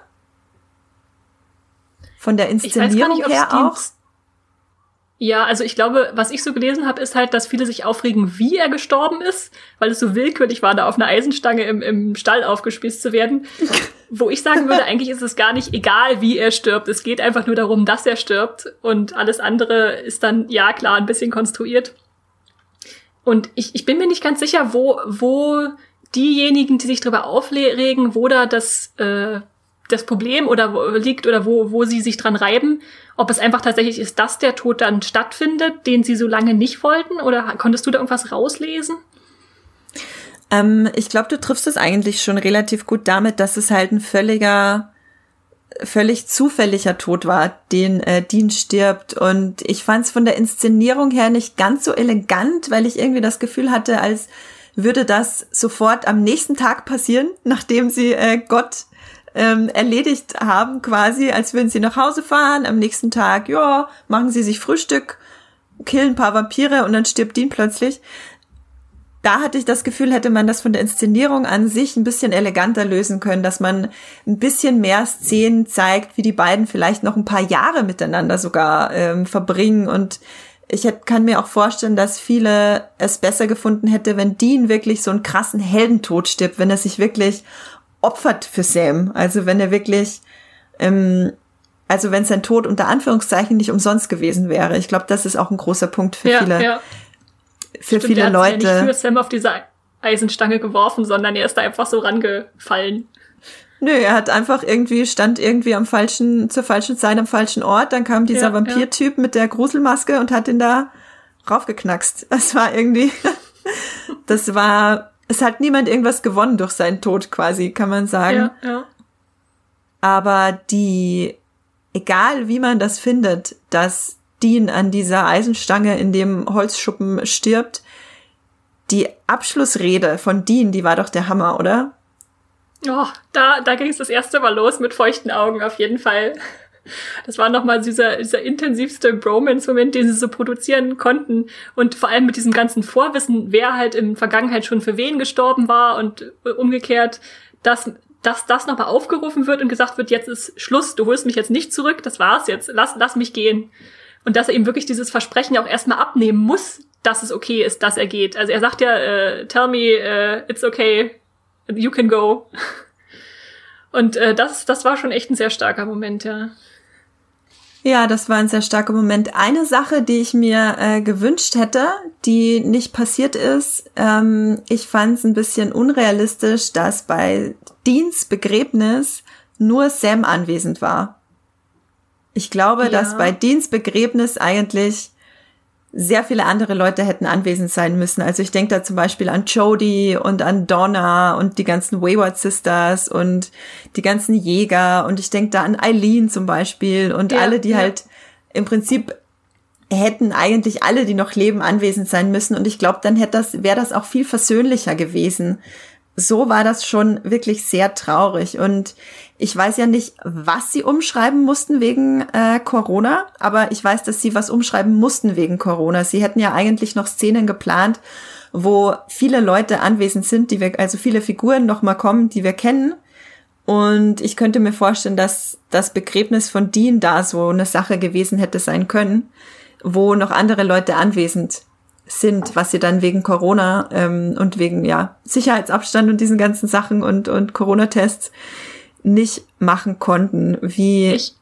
Von der Inszenierung nicht, her auch? Ja, also ich glaube, was ich so gelesen habe, ist halt, dass viele sich aufregen, wie er gestorben ist, weil es so willkürlich war, da auf einer Eisenstange im, im Stall aufgespießt zu werden. Wo ich sagen würde, eigentlich ist es gar nicht egal, wie er stirbt. Es geht einfach nur darum, dass er stirbt und alles andere ist dann, ja klar, ein bisschen konstruiert. Und ich, ich bin mir nicht ganz sicher, wo, wo diejenigen, die sich darüber aufregen, wo da das, äh, das Problem oder wo liegt oder wo, wo sie sich dran reiben, ob es einfach tatsächlich ist, dass der Tod dann stattfindet, den sie so lange nicht wollten, oder konntest du da irgendwas rauslesen? Ähm, ich glaube, du triffst es eigentlich schon relativ gut damit, dass es halt ein völliger, völlig zufälliger Tod war, den äh, Dean stirbt. Und ich fand es von der Inszenierung her nicht ganz so elegant, weil ich irgendwie das Gefühl hatte, als würde das sofort am nächsten Tag passieren, nachdem sie äh, Gott ähm, erledigt haben, quasi, als würden sie nach Hause fahren. Am nächsten Tag, ja, machen sie sich Frühstück, killen ein paar Vampire und dann stirbt Dean plötzlich. Da hatte ich das Gefühl, hätte man das von der Inszenierung an sich ein bisschen eleganter lösen können, dass man ein bisschen mehr Szenen zeigt, wie die beiden vielleicht noch ein paar Jahre miteinander sogar ähm, verbringen und ich hätte, kann mir auch vorstellen, dass viele es besser gefunden hätte, wenn Dean wirklich so einen krassen Heldentod stirbt, wenn er sich wirklich opfert für Sam. Also wenn er wirklich, ähm, also wenn sein Tod unter Anführungszeichen nicht umsonst gewesen wäre. Ich glaube, das ist auch ein großer Punkt für ja, viele, ja. Für Stimmt, viele er Leute. Ja nicht für Sam auf diese Eisenstange geworfen, sondern er ist da einfach so rangefallen. Nö, er hat einfach irgendwie, stand irgendwie am falschen, zur falschen Zeit am falschen Ort. Dann kam dieser ja, Vampir-Typ mit der Gruselmaske und hat ihn da raufgeknackst. Das war irgendwie, das war es hat niemand irgendwas gewonnen durch seinen Tod quasi, kann man sagen. Ja, ja. Aber die, egal wie man das findet, dass Dean an dieser Eisenstange in dem Holzschuppen stirbt, die Abschlussrede von Dean, die war doch der Hammer, oder? Oh, da, da ging es das erste Mal los mit feuchten Augen auf jeden Fall. Das war nochmal dieser, dieser intensivste Bromance-Moment, den sie so produzieren konnten. Und vor allem mit diesem ganzen Vorwissen, wer halt in Vergangenheit schon für wen gestorben war und umgekehrt, dass, dass das nochmal aufgerufen wird und gesagt wird, jetzt ist Schluss, du holst mich jetzt nicht zurück, das war's jetzt, lass, lass mich gehen. Und dass er ihm wirklich dieses Versprechen auch erstmal abnehmen muss, dass es okay ist, dass er geht. Also er sagt ja, äh, tell me, uh, it's okay, you can go. Und äh, das, das war schon echt ein sehr starker Moment, ja. Ja, das war ein sehr starker Moment. Eine Sache, die ich mir äh, gewünscht hätte, die nicht passiert ist, ähm, ich fand es ein bisschen unrealistisch, dass bei Deans Begräbnis nur Sam anwesend war. Ich glaube, ja. dass bei Deans Begräbnis eigentlich sehr viele andere Leute hätten anwesend sein müssen. Also ich denke da zum Beispiel an Jodie und an Donna und die ganzen Wayward Sisters und die ganzen Jäger und ich denke da an Eileen zum Beispiel und ja, alle, die ja. halt im Prinzip hätten eigentlich alle, die noch leben, anwesend sein müssen. Und ich glaube, dann hätte das, wäre das auch viel versöhnlicher gewesen. So war das schon wirklich sehr traurig. Und ich weiß ja nicht, was sie umschreiben mussten wegen äh, Corona, aber ich weiß, dass sie was umschreiben mussten wegen Corona. Sie hätten ja eigentlich noch Szenen geplant, wo viele Leute anwesend sind, die wir, also viele Figuren noch mal kommen, die wir kennen. Und ich könnte mir vorstellen, dass das Begräbnis von Dean da so eine Sache gewesen hätte sein können, wo noch andere Leute anwesend sind, was sie dann wegen Corona ähm, und wegen ja Sicherheitsabstand und diesen ganzen Sachen und und Corona-Tests nicht machen konnten. Wie ich,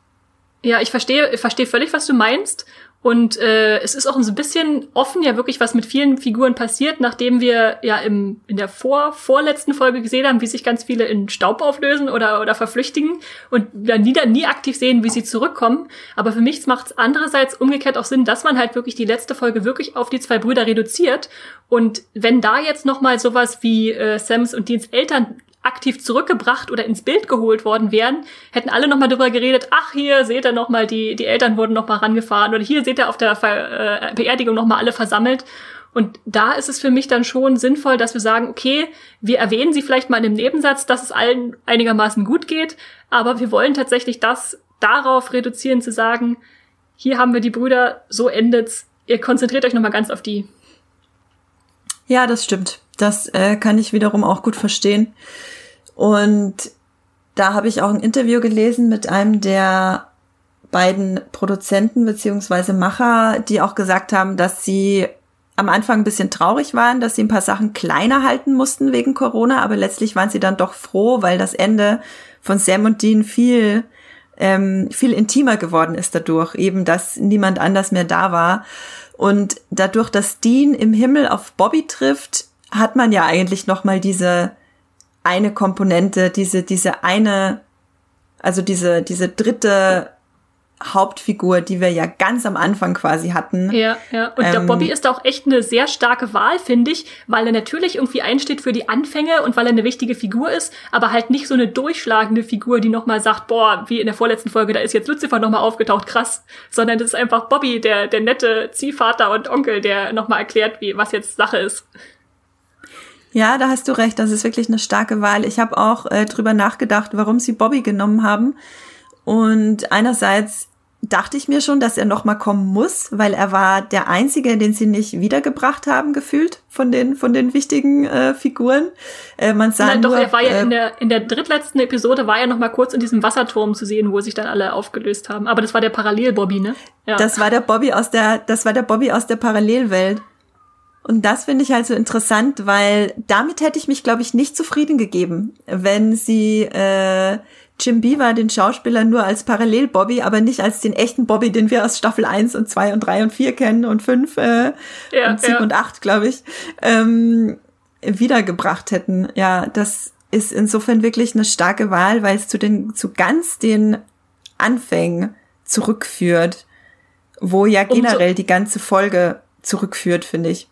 ja, ich verstehe, ich verstehe völlig, was du meinst. Und äh, es ist auch ein bisschen offen ja wirklich, was mit vielen Figuren passiert, nachdem wir ja im, in der vor, vorletzten Folge gesehen haben, wie sich ganz viele in Staub auflösen oder, oder verflüchtigen und dann nie, nie aktiv sehen, wie sie zurückkommen. Aber für mich macht es andererseits umgekehrt auch Sinn, dass man halt wirklich die letzte Folge wirklich auf die zwei Brüder reduziert. Und wenn da jetzt noch mal sowas wie äh, Sams und Deans Eltern aktiv zurückgebracht oder ins Bild geholt worden wären, hätten alle nochmal darüber geredet, ach, hier seht ihr nochmal, die, die Eltern wurden nochmal rangefahren oder hier seht ihr auf der Ver äh, Beerdigung nochmal alle versammelt. Und da ist es für mich dann schon sinnvoll, dass wir sagen, okay, wir erwähnen sie vielleicht mal in einem Nebensatz, dass es allen einigermaßen gut geht, aber wir wollen tatsächlich das darauf reduzieren, zu sagen, hier haben wir die Brüder, so endet's, ihr konzentriert euch nochmal ganz auf die. Ja, das stimmt. Das äh, kann ich wiederum auch gut verstehen. Und da habe ich auch ein Interview gelesen mit einem der beiden Produzenten beziehungsweise Macher, die auch gesagt haben, dass sie am Anfang ein bisschen traurig waren, dass sie ein paar Sachen kleiner halten mussten wegen Corona, aber letztlich waren sie dann doch froh, weil das Ende von Sam und Dean viel ähm, viel intimer geworden ist dadurch, eben dass niemand anders mehr da war. Und dadurch, dass Dean im Himmel auf Bobby trifft, hat man ja eigentlich noch mal diese eine Komponente, diese, diese eine Also diese, diese dritte Hauptfigur, die wir ja ganz am Anfang quasi hatten. Ja, ja. Und ähm, der Bobby ist auch echt eine sehr starke Wahl, finde ich, weil er natürlich irgendwie einsteht für die Anfänge und weil er eine wichtige Figur ist, aber halt nicht so eine durchschlagende Figur, die nochmal sagt, boah, wie in der vorletzten Folge, da ist jetzt Lucifer nochmal aufgetaucht, krass. Sondern das ist einfach Bobby, der, der nette Ziehvater und Onkel, der nochmal erklärt, wie, was jetzt Sache ist. Ja, da hast du recht, das ist wirklich eine starke Wahl. Ich habe auch äh, drüber nachgedacht, warum sie Bobby genommen haben und einerseits dachte ich mir schon, dass er noch mal kommen muss, weil er war der einzige, den sie nicht wiedergebracht haben gefühlt von den von den wichtigen äh, Figuren. Äh, man sah Nein, nur, doch er war ja äh, in der in der drittletzten Episode war er noch mal kurz in diesem Wasserturm zu sehen, wo sich dann alle aufgelöst haben. Aber das war der Parallel Bobby, ne? Ja. Das war der Bobby aus der das war der Bobby aus der Parallelwelt. Und das finde ich halt so interessant, weil damit hätte ich mich, glaube ich, nicht zufrieden gegeben, wenn sie äh, Jim Beaver, den Schauspieler, nur als Parallel-Bobby, aber nicht als den echten Bobby, den wir aus Staffel 1 und 2 und 3 und 4 kennen und 5 äh, ja, und 7 ja. und 8, glaube ich, ähm, wiedergebracht hätten. Ja, das ist insofern wirklich eine starke Wahl, weil es zu den, zu ganz den Anfängen zurückführt, wo ja generell die ganze Folge zurückführt, finde ich.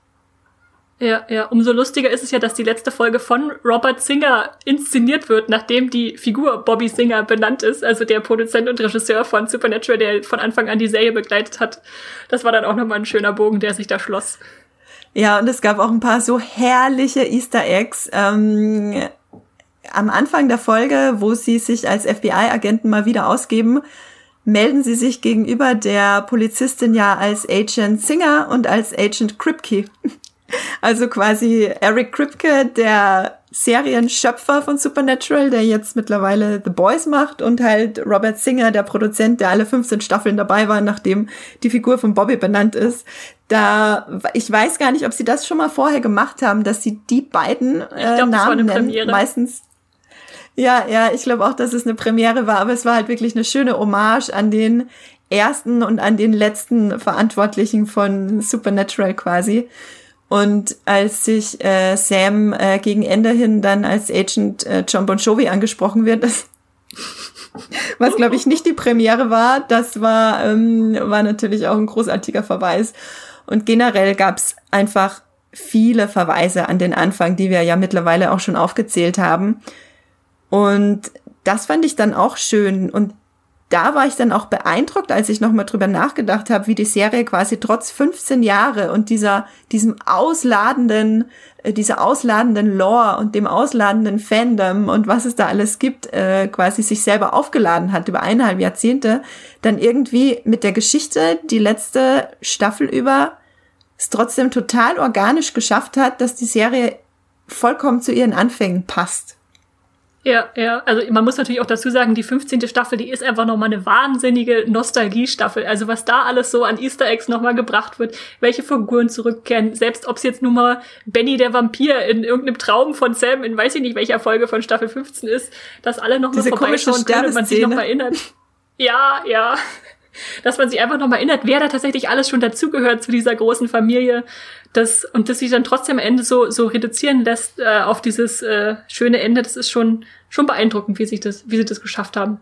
Ja, ja. Umso lustiger ist es ja, dass die letzte Folge von Robert Singer inszeniert wird, nachdem die Figur Bobby Singer benannt ist, also der Produzent und Regisseur von Supernatural, der von Anfang an die Serie begleitet hat. Das war dann auch nochmal ein schöner Bogen, der sich da schloss. Ja, und es gab auch ein paar so herrliche Easter Eggs. Ähm, am Anfang der Folge, wo sie sich als FBI-Agenten mal wieder ausgeben, melden sie sich gegenüber der Polizistin ja als Agent Singer und als Agent Kripke. Also quasi Eric Kripke, der Serienschöpfer von Supernatural, der jetzt mittlerweile The Boys macht und halt Robert Singer, der Produzent, der alle 15 Staffeln dabei war, nachdem die Figur von Bobby benannt ist. Da, ich weiß gar nicht, ob sie das schon mal vorher gemacht haben, dass sie die beiden äh, glaub, Namen nennen. Premiere. Meistens. Ja, ja, ich glaube auch, dass es eine Premiere war, aber es war halt wirklich eine schöne Hommage an den ersten und an den letzten Verantwortlichen von Supernatural quasi. Und als sich äh, Sam äh, gegen Ende hin dann als Agent äh, John Bon Jovi angesprochen wird, das, was glaube ich nicht die Premiere war, das war, ähm, war natürlich auch ein großartiger Verweis. Und generell gab es einfach viele Verweise an den Anfang, die wir ja mittlerweile auch schon aufgezählt haben. Und das fand ich dann auch schön. Und da war ich dann auch beeindruckt, als ich nochmal drüber nachgedacht habe, wie die Serie quasi trotz 15 Jahre und dieser, diesem ausladenden, äh, dieser ausladenden Lore und dem ausladenden Fandom und was es da alles gibt, äh, quasi sich selber aufgeladen hat über eineinhalb Jahrzehnte, dann irgendwie mit der Geschichte die letzte Staffel über es trotzdem total organisch geschafft hat, dass die Serie vollkommen zu ihren Anfängen passt. Ja, ja. Also man muss natürlich auch dazu sagen, die 15. Staffel, die ist einfach nochmal eine wahnsinnige Nostalgie-Staffel. Also was da alles so an Easter Eggs nochmal gebracht wird, welche Figuren zurückkehren, selbst ob es jetzt nun mal Benny der Vampir in irgendeinem Traum von Sam in weiß ich nicht welcher Folge von Staffel 15 ist, dass alle nochmal vorbeischauen können und man sich noch erinnert. Ja, ja dass man sich einfach nochmal erinnert, wer da tatsächlich alles schon dazugehört zu dieser großen Familie. Das, und das sich dann trotzdem am Ende so, so reduzieren lässt äh, auf dieses äh, schöne Ende, das ist schon, schon beeindruckend, wie, sich das, wie sie das geschafft haben.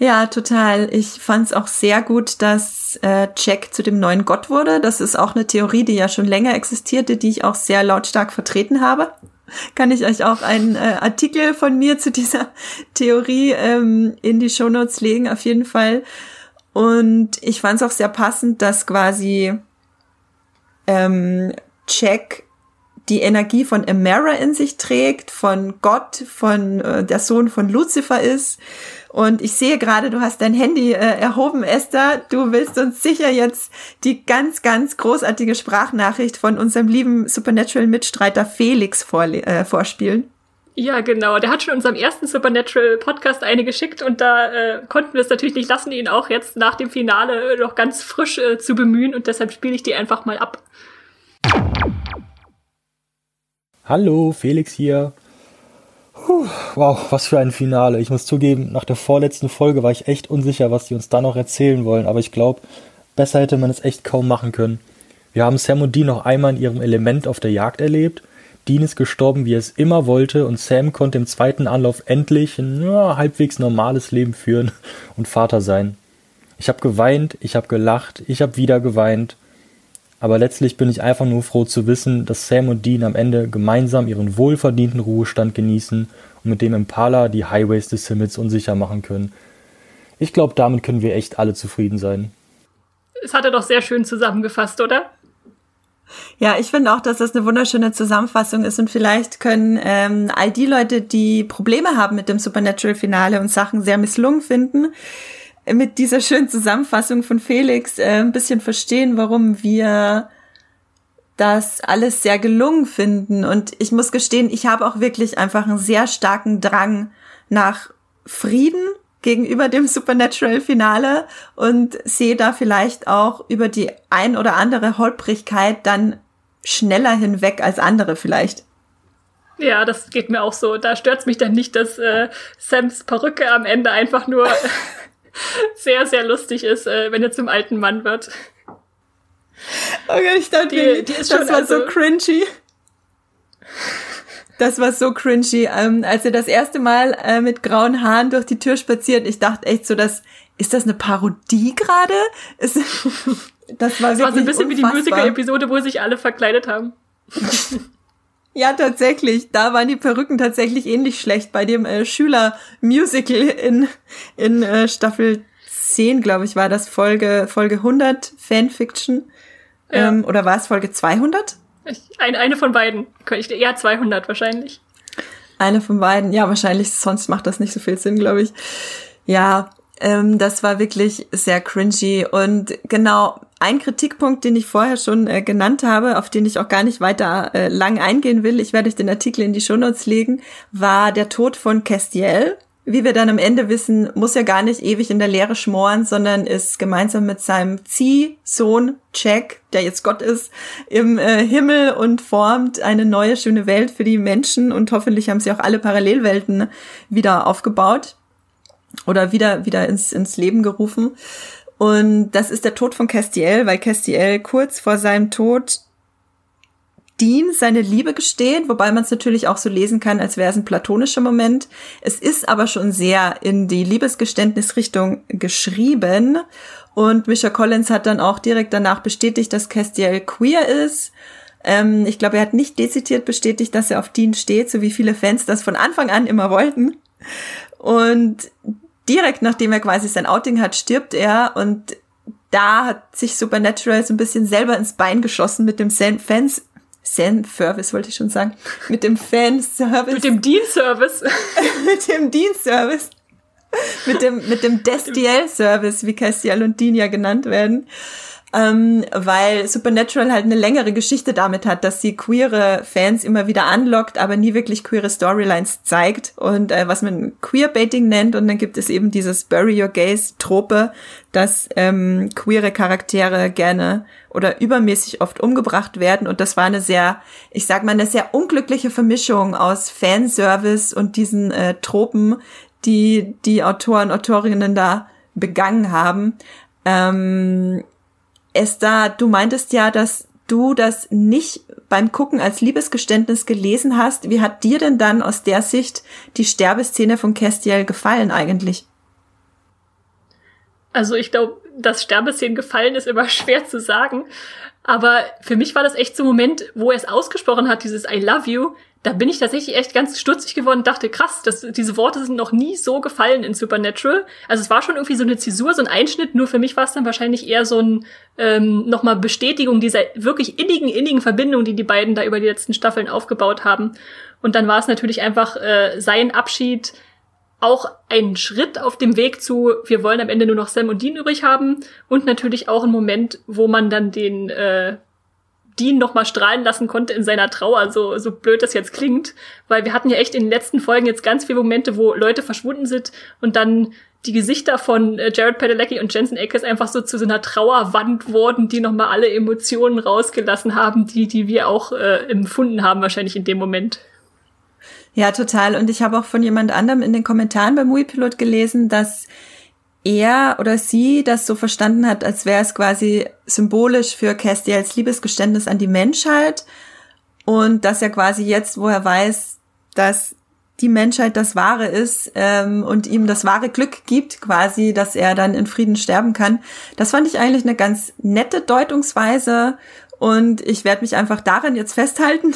Ja, total. Ich fand es auch sehr gut, dass äh, Jack zu dem neuen Gott wurde. Das ist auch eine Theorie, die ja schon länger existierte, die ich auch sehr lautstark vertreten habe. Kann ich euch auch einen äh, Artikel von mir zu dieser Theorie ähm, in die Shownotes legen, auf jeden Fall. Und ich fand es auch sehr passend, dass quasi ähm, Jack die Energie von Amara in sich trägt, von Gott, von äh, der Sohn von Lucifer ist. Und ich sehe gerade, du hast dein Handy äh, erhoben, Esther. Du willst uns sicher jetzt die ganz, ganz großartige Sprachnachricht von unserem lieben Supernatural-Mitstreiter Felix äh, vorspielen. Ja, genau. Der hat schon unserem ersten Supernatural Podcast eine geschickt und da äh, konnten wir es natürlich nicht lassen, ihn auch jetzt nach dem Finale noch ganz frisch äh, zu bemühen und deshalb spiele ich die einfach mal ab. Hallo, Felix hier. Puh, wow, was für ein Finale. Ich muss zugeben, nach der vorletzten Folge war ich echt unsicher, was die uns da noch erzählen wollen, aber ich glaube, besser hätte man es echt kaum machen können. Wir haben Sam und Dee noch einmal in ihrem Element auf der Jagd erlebt Dean ist gestorben, wie er es immer wollte, und Sam konnte im zweiten Anlauf endlich ein ja, halbwegs normales Leben führen und Vater sein. Ich habe geweint, ich habe gelacht, ich habe wieder geweint. Aber letztlich bin ich einfach nur froh zu wissen, dass Sam und Dean am Ende gemeinsam ihren wohlverdienten Ruhestand genießen und mit dem Impala die Highways des Himmels unsicher machen können. Ich glaube, damit können wir echt alle zufrieden sein. Das hat er doch sehr schön zusammengefasst, oder? Ja, ich finde auch, dass das eine wunderschöne Zusammenfassung ist und vielleicht können ähm, all die Leute, die Probleme haben mit dem Supernatural-Finale und Sachen sehr misslungen finden, mit dieser schönen Zusammenfassung von Felix äh, ein bisschen verstehen, warum wir das alles sehr gelungen finden. Und ich muss gestehen, ich habe auch wirklich einfach einen sehr starken Drang nach Frieden gegenüber dem Supernatural-Finale und sehe da vielleicht auch über die ein oder andere Holprigkeit dann schneller hinweg als andere vielleicht. Ja, das geht mir auch so. Da stört's mich dann nicht, dass äh, Sams Perücke am Ende einfach nur sehr, sehr lustig ist, äh, wenn er zum alten Mann wird. Okay, ich dachte, die, die ist das schon, war also so cringy. Das war so cringy, ähm, als er das erste Mal äh, mit grauen Haaren durch die Tür spaziert. Ich dachte echt so, dass ist das eine Parodie gerade? das war das war so ein bisschen unfassbar. wie die Musical-Episode, wo sich alle verkleidet haben. Ja, tatsächlich. Da waren die Perücken tatsächlich ähnlich schlecht bei dem äh, Schüler-Musical in, in äh, Staffel 10, glaube ich, war das Folge, Folge 100 Fanfiction. Ja. Ähm, oder war es Folge 200? Ich, ein, eine von beiden. Ich, eher 200 wahrscheinlich. Eine von beiden. Ja, wahrscheinlich. Sonst macht das nicht so viel Sinn, glaube ich. Ja, ähm, das war wirklich sehr cringy. Und genau, ein Kritikpunkt, den ich vorher schon äh, genannt habe, auf den ich auch gar nicht weiter äh, lang eingehen will, ich werde euch den Artikel in die Shownotes legen, war der Tod von Castiel. Wie wir dann am Ende wissen, muss er gar nicht ewig in der Leere schmoren, sondern ist gemeinsam mit seinem Ziehsohn Jack, der jetzt Gott ist, im äh, Himmel und formt eine neue schöne Welt für die Menschen und hoffentlich haben sie auch alle Parallelwelten wieder aufgebaut oder wieder, wieder ins, ins Leben gerufen. Und das ist der Tod von Castiel, weil Castiel kurz vor seinem Tod Dean seine Liebe gesteht, wobei man es natürlich auch so lesen kann, als wäre es ein platonischer Moment. Es ist aber schon sehr in die Liebesgeständnisrichtung geschrieben. Und Misha Collins hat dann auch direkt danach bestätigt, dass Castiel queer ist. Ähm, ich glaube, er hat nicht dezidiert bestätigt, dass er auf Dean steht, so wie viele Fans das von Anfang an immer wollten. Und direkt nachdem er quasi sein Outing hat, stirbt er und da hat sich Supernatural so ein bisschen selber ins Bein geschossen mit dem Fans Fan-Service wollte ich schon sagen. Mit dem Fanservice. Mit dem Dienstservice. mit dem Dienstservice. mit dem, mit dem Destiel-Service, wie Castiel und Dean ja genannt werden ähm, weil Supernatural halt eine längere Geschichte damit hat, dass sie queere Fans immer wieder anlockt, aber nie wirklich queere Storylines zeigt und äh, was man Queerbaiting nennt und dann gibt es eben dieses Bury Your Gays Trope, dass ähm, queere Charaktere gerne oder übermäßig oft umgebracht werden und das war eine sehr, ich sag mal, eine sehr unglückliche Vermischung aus Fanservice und diesen äh, Tropen, die die Autoren, Autorinnen da begangen haben. Ähm, Esther, du meintest ja, dass du das nicht beim Gucken als Liebesgeständnis gelesen hast. Wie hat dir denn dann aus der Sicht die Sterbeszene von Castiel gefallen eigentlich? Also ich glaube, dass Sterbeszenen gefallen ist immer schwer zu sagen. Aber für mich war das echt so ein Moment, wo er es ausgesprochen hat, dieses I love you da bin ich tatsächlich echt ganz stutzig geworden und dachte, krass, das, diese Worte sind noch nie so gefallen in Supernatural. Also es war schon irgendwie so eine Zäsur, so ein Einschnitt, nur für mich war es dann wahrscheinlich eher so ein ähm, nochmal Bestätigung dieser wirklich innigen, innigen Verbindung, die die beiden da über die letzten Staffeln aufgebaut haben. Und dann war es natürlich einfach äh, sein Abschied, auch ein Schritt auf dem Weg zu, wir wollen am Ende nur noch Sam und Dean übrig haben und natürlich auch ein Moment, wo man dann den äh, Dean noch mal strahlen lassen konnte in seiner Trauer, so, so blöd das jetzt klingt. Weil wir hatten ja echt in den letzten Folgen jetzt ganz viele Momente, wo Leute verschwunden sind und dann die Gesichter von äh, Jared Padalecki und Jensen Ackles einfach so zu so einer Trauerwand wurden, die noch mal alle Emotionen rausgelassen haben, die, die wir auch äh, empfunden haben wahrscheinlich in dem Moment. Ja, total. Und ich habe auch von jemand anderem in den Kommentaren beim Movie-Pilot gelesen, dass er oder sie das so verstanden hat, als wäre es quasi symbolisch für Castiels Liebesgeständnis an die Menschheit und dass er quasi jetzt, wo er weiß, dass die Menschheit das Wahre ist ähm, und ihm das wahre Glück gibt, quasi, dass er dann in Frieden sterben kann. Das fand ich eigentlich eine ganz nette Deutungsweise und ich werde mich einfach daran jetzt festhalten,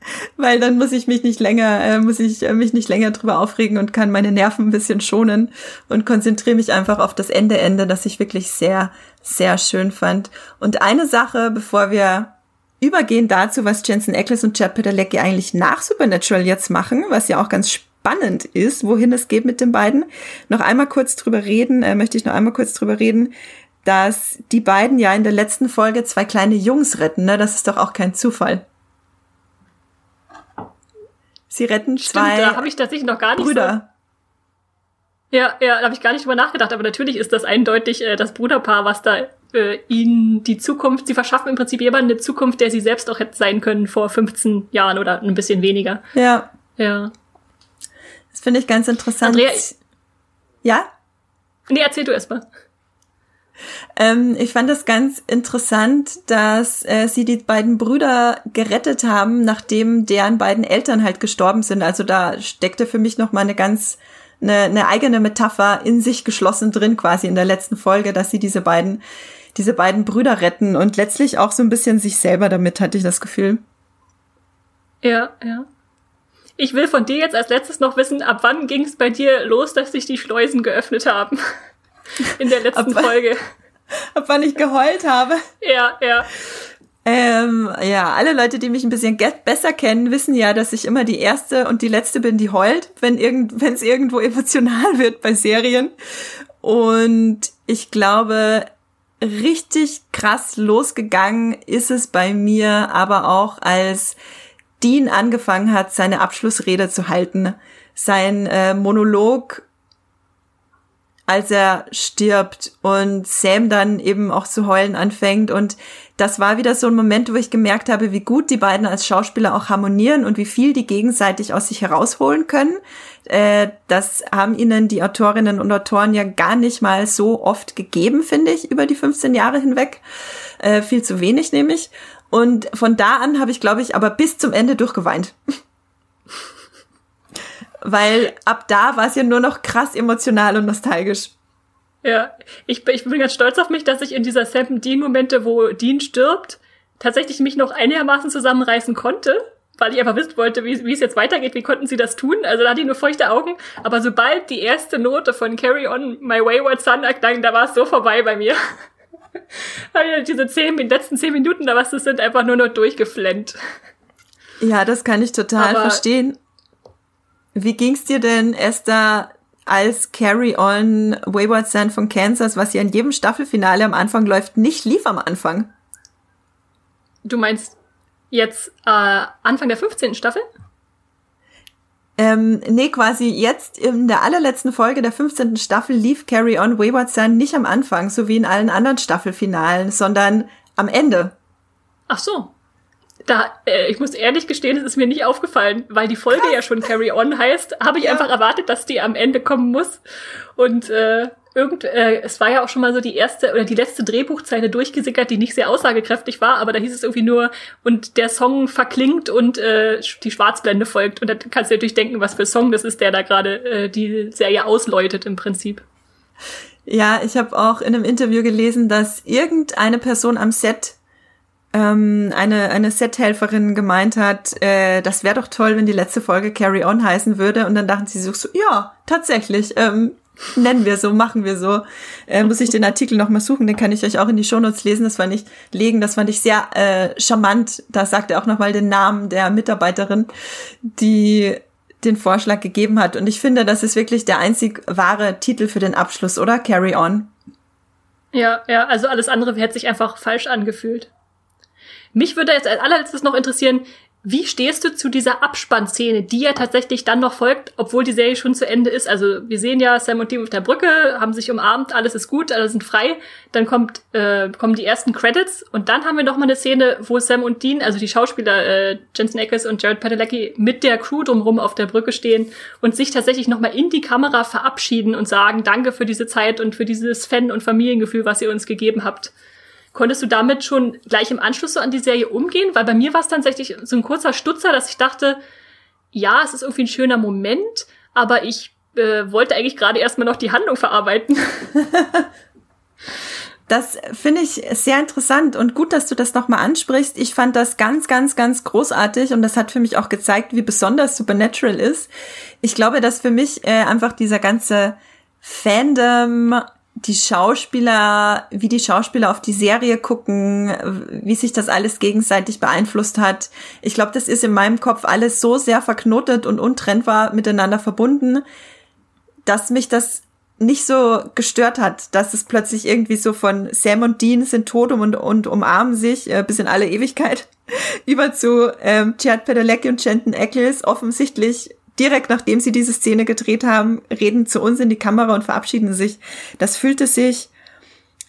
weil dann muss ich mich nicht länger, äh, muss ich äh, mich nicht länger drüber aufregen und kann meine Nerven ein bisschen schonen und konzentriere mich einfach auf das Ende Ende, das ich wirklich sehr, sehr schön fand. Und eine Sache, bevor wir übergehen dazu, was Jensen Ackles und Chad Padalecki eigentlich nach Supernatural jetzt machen, was ja auch ganz spannend ist, wohin es geht mit den beiden. Noch einmal kurz drüber reden, äh, möchte ich noch einmal kurz drüber reden, dass die beiden ja in der letzten Folge zwei kleine Jungs retten, ne? Das ist doch auch kein Zufall. Sie retten Stimmt, zwei da habe ich tatsächlich noch gar nicht Brüder. So, ja, ja, da habe ich gar nicht drüber nachgedacht, aber natürlich ist das eindeutig äh, das Bruderpaar, was da äh, ihnen die Zukunft, sie verschaffen im Prinzip jemanden eine Zukunft, der sie selbst auch hätte sein können vor 15 Jahren oder ein bisschen weniger. Ja, Ja. das finde ich ganz interessant. Andrea, ja? nee, erzähl du erst mal. Ähm, ich fand es ganz interessant, dass äh, sie die beiden Brüder gerettet haben, nachdem deren beiden Eltern halt gestorben sind. Also da steckte für mich noch mal eine ganz eine, eine eigene Metapher in sich geschlossen drin, quasi in der letzten Folge, dass sie diese beiden diese beiden Brüder retten und letztlich auch so ein bisschen sich selber damit, hatte ich das Gefühl. Ja, ja. Ich will von dir jetzt als letztes noch wissen, ab wann ging es bei dir los, dass sich die Schleusen geöffnet haben? In der letzten Ab- Folge. Ab wann ich geheult habe. Ja, ja. Ähm, ja, alle Leute, die mich ein bisschen besser kennen, wissen ja, dass ich immer die erste und die letzte bin, die heult, wenn irgend, wenn es irgendwo emotional wird bei Serien. Und ich glaube, richtig krass losgegangen ist es bei mir, aber auch als Dean angefangen hat, seine Abschlussrede zu halten. Sein äh, Monolog als er stirbt und Sam dann eben auch zu heulen anfängt. Und das war wieder so ein Moment, wo ich gemerkt habe, wie gut die beiden als Schauspieler auch harmonieren und wie viel die gegenseitig aus sich herausholen können. Äh, das haben ihnen die Autorinnen und Autoren ja gar nicht mal so oft gegeben, finde ich, über die 15 Jahre hinweg. Äh, viel zu wenig nämlich. Und von da an habe ich, glaube ich, aber bis zum Ende durchgeweint. Weil ab da war es ja nur noch krass emotional und nostalgisch. Ja, ich, bin- ich bin ganz stolz auf mich, dass ich in dieser Sam Dean-Momente, wo Dean stirbt, tatsächlich mich noch einigermaßen zusammenreißen konnte, weil ich einfach wissen wollte, wie, wie es jetzt weitergeht, wie konnten sie das tun. Also da hatte ich nur feuchte Augen. Aber sobald die erste Note von Carry On My Wayward Son erklang, da war es so vorbei bei mir. Ich Diese zehn, die letzten zehn Minuten, da was das sind, einfach nur noch durchgeflennt. Ja, das kann ich total Aber- verstehen. Wie ging's dir denn, Esther, als Carry On Wayward Son von Kansas, was ja in jedem Staffelfinale am Anfang läuft, nicht lief am Anfang? Du meinst jetzt äh, Anfang der 15. Staffel? Ähm, nee, quasi jetzt in der allerletzten Folge der 15. Staffel lief Carry On Wayward Son nicht am Anfang, so wie in allen anderen Staffelfinalen, sondern am Ende. Ach so. Da, äh, ich muss ehrlich gestehen, es ist mir nicht aufgefallen, weil die Folge ja schon Carry On heißt, habe ich Ja. einfach erwartet, dass die am Ende kommen muss. Und äh, irgend, äh, es war ja auch schon mal so die erste oder die letzte Drehbuchzeile durchgesickert, die nicht sehr aussagekräftig war, aber da hieß es irgendwie nur, und der Song verklingt und äh, die Schwarzblende folgt. Und da kannst du natürlich denken, was für Song das ist, der da gerade äh, die Serie ausläutet im Prinzip. Ja, ich habe auch in einem Interview gelesen, dass irgendeine Person am Set, ähm, eine, eine Sethelferin gemeint hat, äh, das wäre doch toll, wenn die letzte Folge Carry On heißen würde. Und dann dachten sie so, ja, tatsächlich, ähm, nennen wir so, machen wir so. Äh, muss ich den Artikel noch mal suchen, den kann ich euch auch in die Shownotes lesen. Das fand ich, legen, das fand ich sehr äh, charmant. Da sagt er auch noch mal den Namen der Mitarbeiterin, die den Vorschlag gegeben hat. Und ich finde, das ist wirklich der einzig wahre Titel für den Abschluss, oder? Carry On. Ja, ja, also alles andere hätte sich einfach falsch angefühlt. Mich würde jetzt als allerletztes noch interessieren, wie stehst du zu dieser Abspannszene, die ja tatsächlich dann noch folgt, obwohl die Serie schon zu Ende ist? Also wir sehen ja Sam und Dean auf der Brücke, haben sich umarmt, alles ist gut, alle sind frei. Dann kommt, äh, kommen die ersten Credits und dann haben wir noch mal eine Szene, wo Sam und Dean, also die Schauspieler äh, Jensen Ackles und Jared Padalecki mit der Crew drumherum auf der Brücke stehen und sich tatsächlich noch mal in die Kamera verabschieden und sagen, danke für diese Zeit und für dieses Fan- und Familiengefühl, was ihr uns gegeben habt. Konntest du damit schon gleich im Anschluss so an die Serie umgehen? Weil bei mir war es tatsächlich so ein kurzer Stutzer, dass ich dachte, ja, es ist irgendwie ein schöner Moment, aber ich äh, wollte eigentlich gerade erstmal noch die Handlung verarbeiten. Das finde ich sehr interessant und gut, dass du das nochmal ansprichst. Ich fand das ganz, ganz, ganz großartig und das hat für mich auch gezeigt, wie besonders Supernatural ist. Ich glaube, dass für mich äh, einfach dieser ganze Fandom, die Schauspieler, wie die Schauspieler auf die Serie gucken, wie sich das alles gegenseitig beeinflusst hat. Ich glaube, das ist in meinem Kopf alles so sehr verknotet und untrennbar miteinander verbunden, dass mich das nicht so gestört hat, dass es plötzlich irgendwie so von Sam und Dean sind tot und, und umarmen sich äh, bis in alle Ewigkeit über zu ähm, Chad Padalecki und Chanton Ackles offensichtlich direkt nachdem sie diese Szene gedreht haben, reden zu uns in die Kamera und verabschieden sich. Das fühlte sich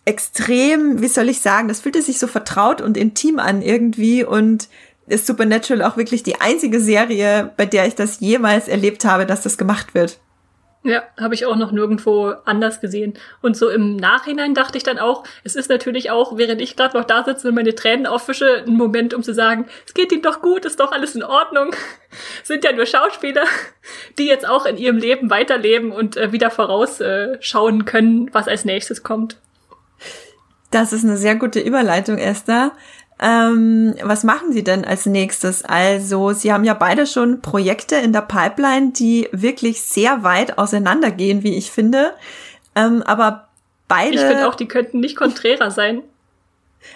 extrem, wie soll ich sagen, das fühlte sich so vertraut und intim an irgendwie und ist Supernatural auch wirklich die einzige Serie, bei der ich das jemals erlebt habe, dass das gemacht wird. Ja, habe ich auch noch nirgendwo anders gesehen. Und so im Nachhinein dachte ich dann auch, es ist natürlich auch, während ich gerade noch da sitze und meine Tränen aufwische, ein Moment, um zu sagen, es geht ihm doch gut, ist doch alles in Ordnung. Sind ja nur Schauspieler, die jetzt auch in ihrem Leben weiterleben und äh, wieder vorausschauen äh, können, was als nächstes kommt. Das ist eine sehr gute Überleitung, Esther. Ähm, was machen Sie denn als nächstes? Also, Sie haben ja beide schon Projekte in der Pipeline, die wirklich sehr weit auseinandergehen, wie ich finde. Ähm, aber beide. Ich finde auch, die könnten nicht konträrer sein.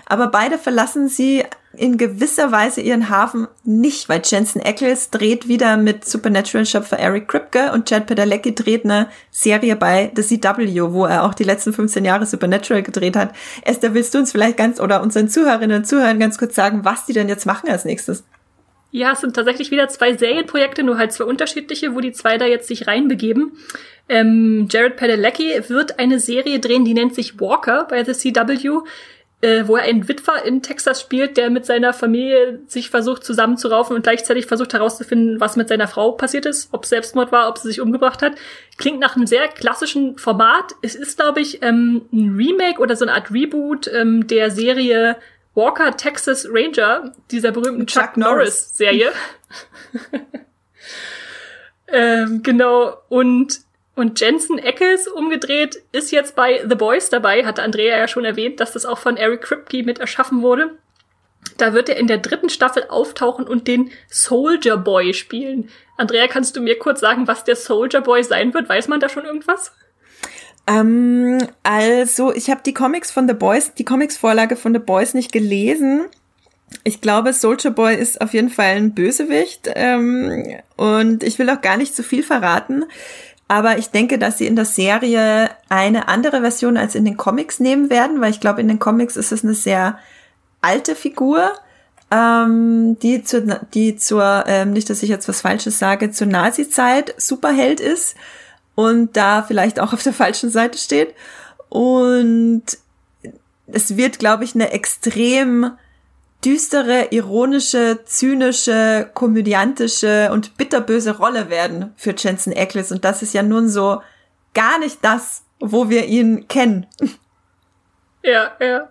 Aber beide verlassen sie in gewisser Weise ihren Hafen nicht, weil Jensen Ackles dreht wieder mit Supernatural-Schöpfer Eric Kripke und Chad Padalecki dreht eine Serie bei The CW, wo er auch die letzten 15 Jahre Supernatural gedreht hat. Esther, willst du uns vielleicht ganz oder unseren Zuhörerinnen und Zuhörern ganz kurz sagen, was die denn jetzt machen als nächstes? Ja, es sind tatsächlich wieder zwei Serienprojekte, nur halt zwei unterschiedliche, wo die zwei da jetzt sich reinbegeben. Ähm, Jared Padalecki wird eine Serie drehen, die nennt sich Walker bei The CW äh, wo er einen Witwer in Texas spielt, der mit seiner Familie sich versucht zusammenzuraufen und gleichzeitig versucht herauszufinden, was mit seiner Frau passiert ist, ob Selbstmord war, ob sie sich umgebracht hat. Klingt nach einem sehr klassischen Format. Es ist, glaube ich, ähm, ein Remake oder so eine Art Reboot ähm, der Serie Walker Texas Ranger, dieser berühmten Chuck, Chuck Norris Serie. ähm, genau. Und und Jensen Eccles umgedreht ist jetzt bei The Boys dabei, hatte Andrea ja schon erwähnt, dass das auch von Eric Kripke mit erschaffen wurde. Da wird er in der dritten Staffel auftauchen und den Soldier Boy spielen. Andrea, kannst du mir kurz sagen, was der Soldier Boy sein wird? Weiß man da schon irgendwas? Ähm, also, ich habe die Comics von The Boys, die Comics-Vorlage von The Boys nicht gelesen. Ich glaube, Soldier Boy ist auf jeden Fall ein Bösewicht. Ähm, und ich will auch gar nicht zu viel verraten. Aber ich denke, dass sie in der Serie eine andere Version als in den Comics nehmen werden, weil ich glaube, in den Comics ist es eine sehr alte Figur, ähm, die, zu, die zur, ähm, nicht, dass ich jetzt was Falsches sage, zur Nazi-Zeit Superheld ist und da vielleicht auch auf der falschen Seite steht. Und es wird, glaube ich, eine extrem düstere, ironische, zynische, komödiantische und bitterböse Rolle werden für Jensen Ackles. Und das ist ja nun so gar nicht das, wo wir ihn kennen. Ja, ja.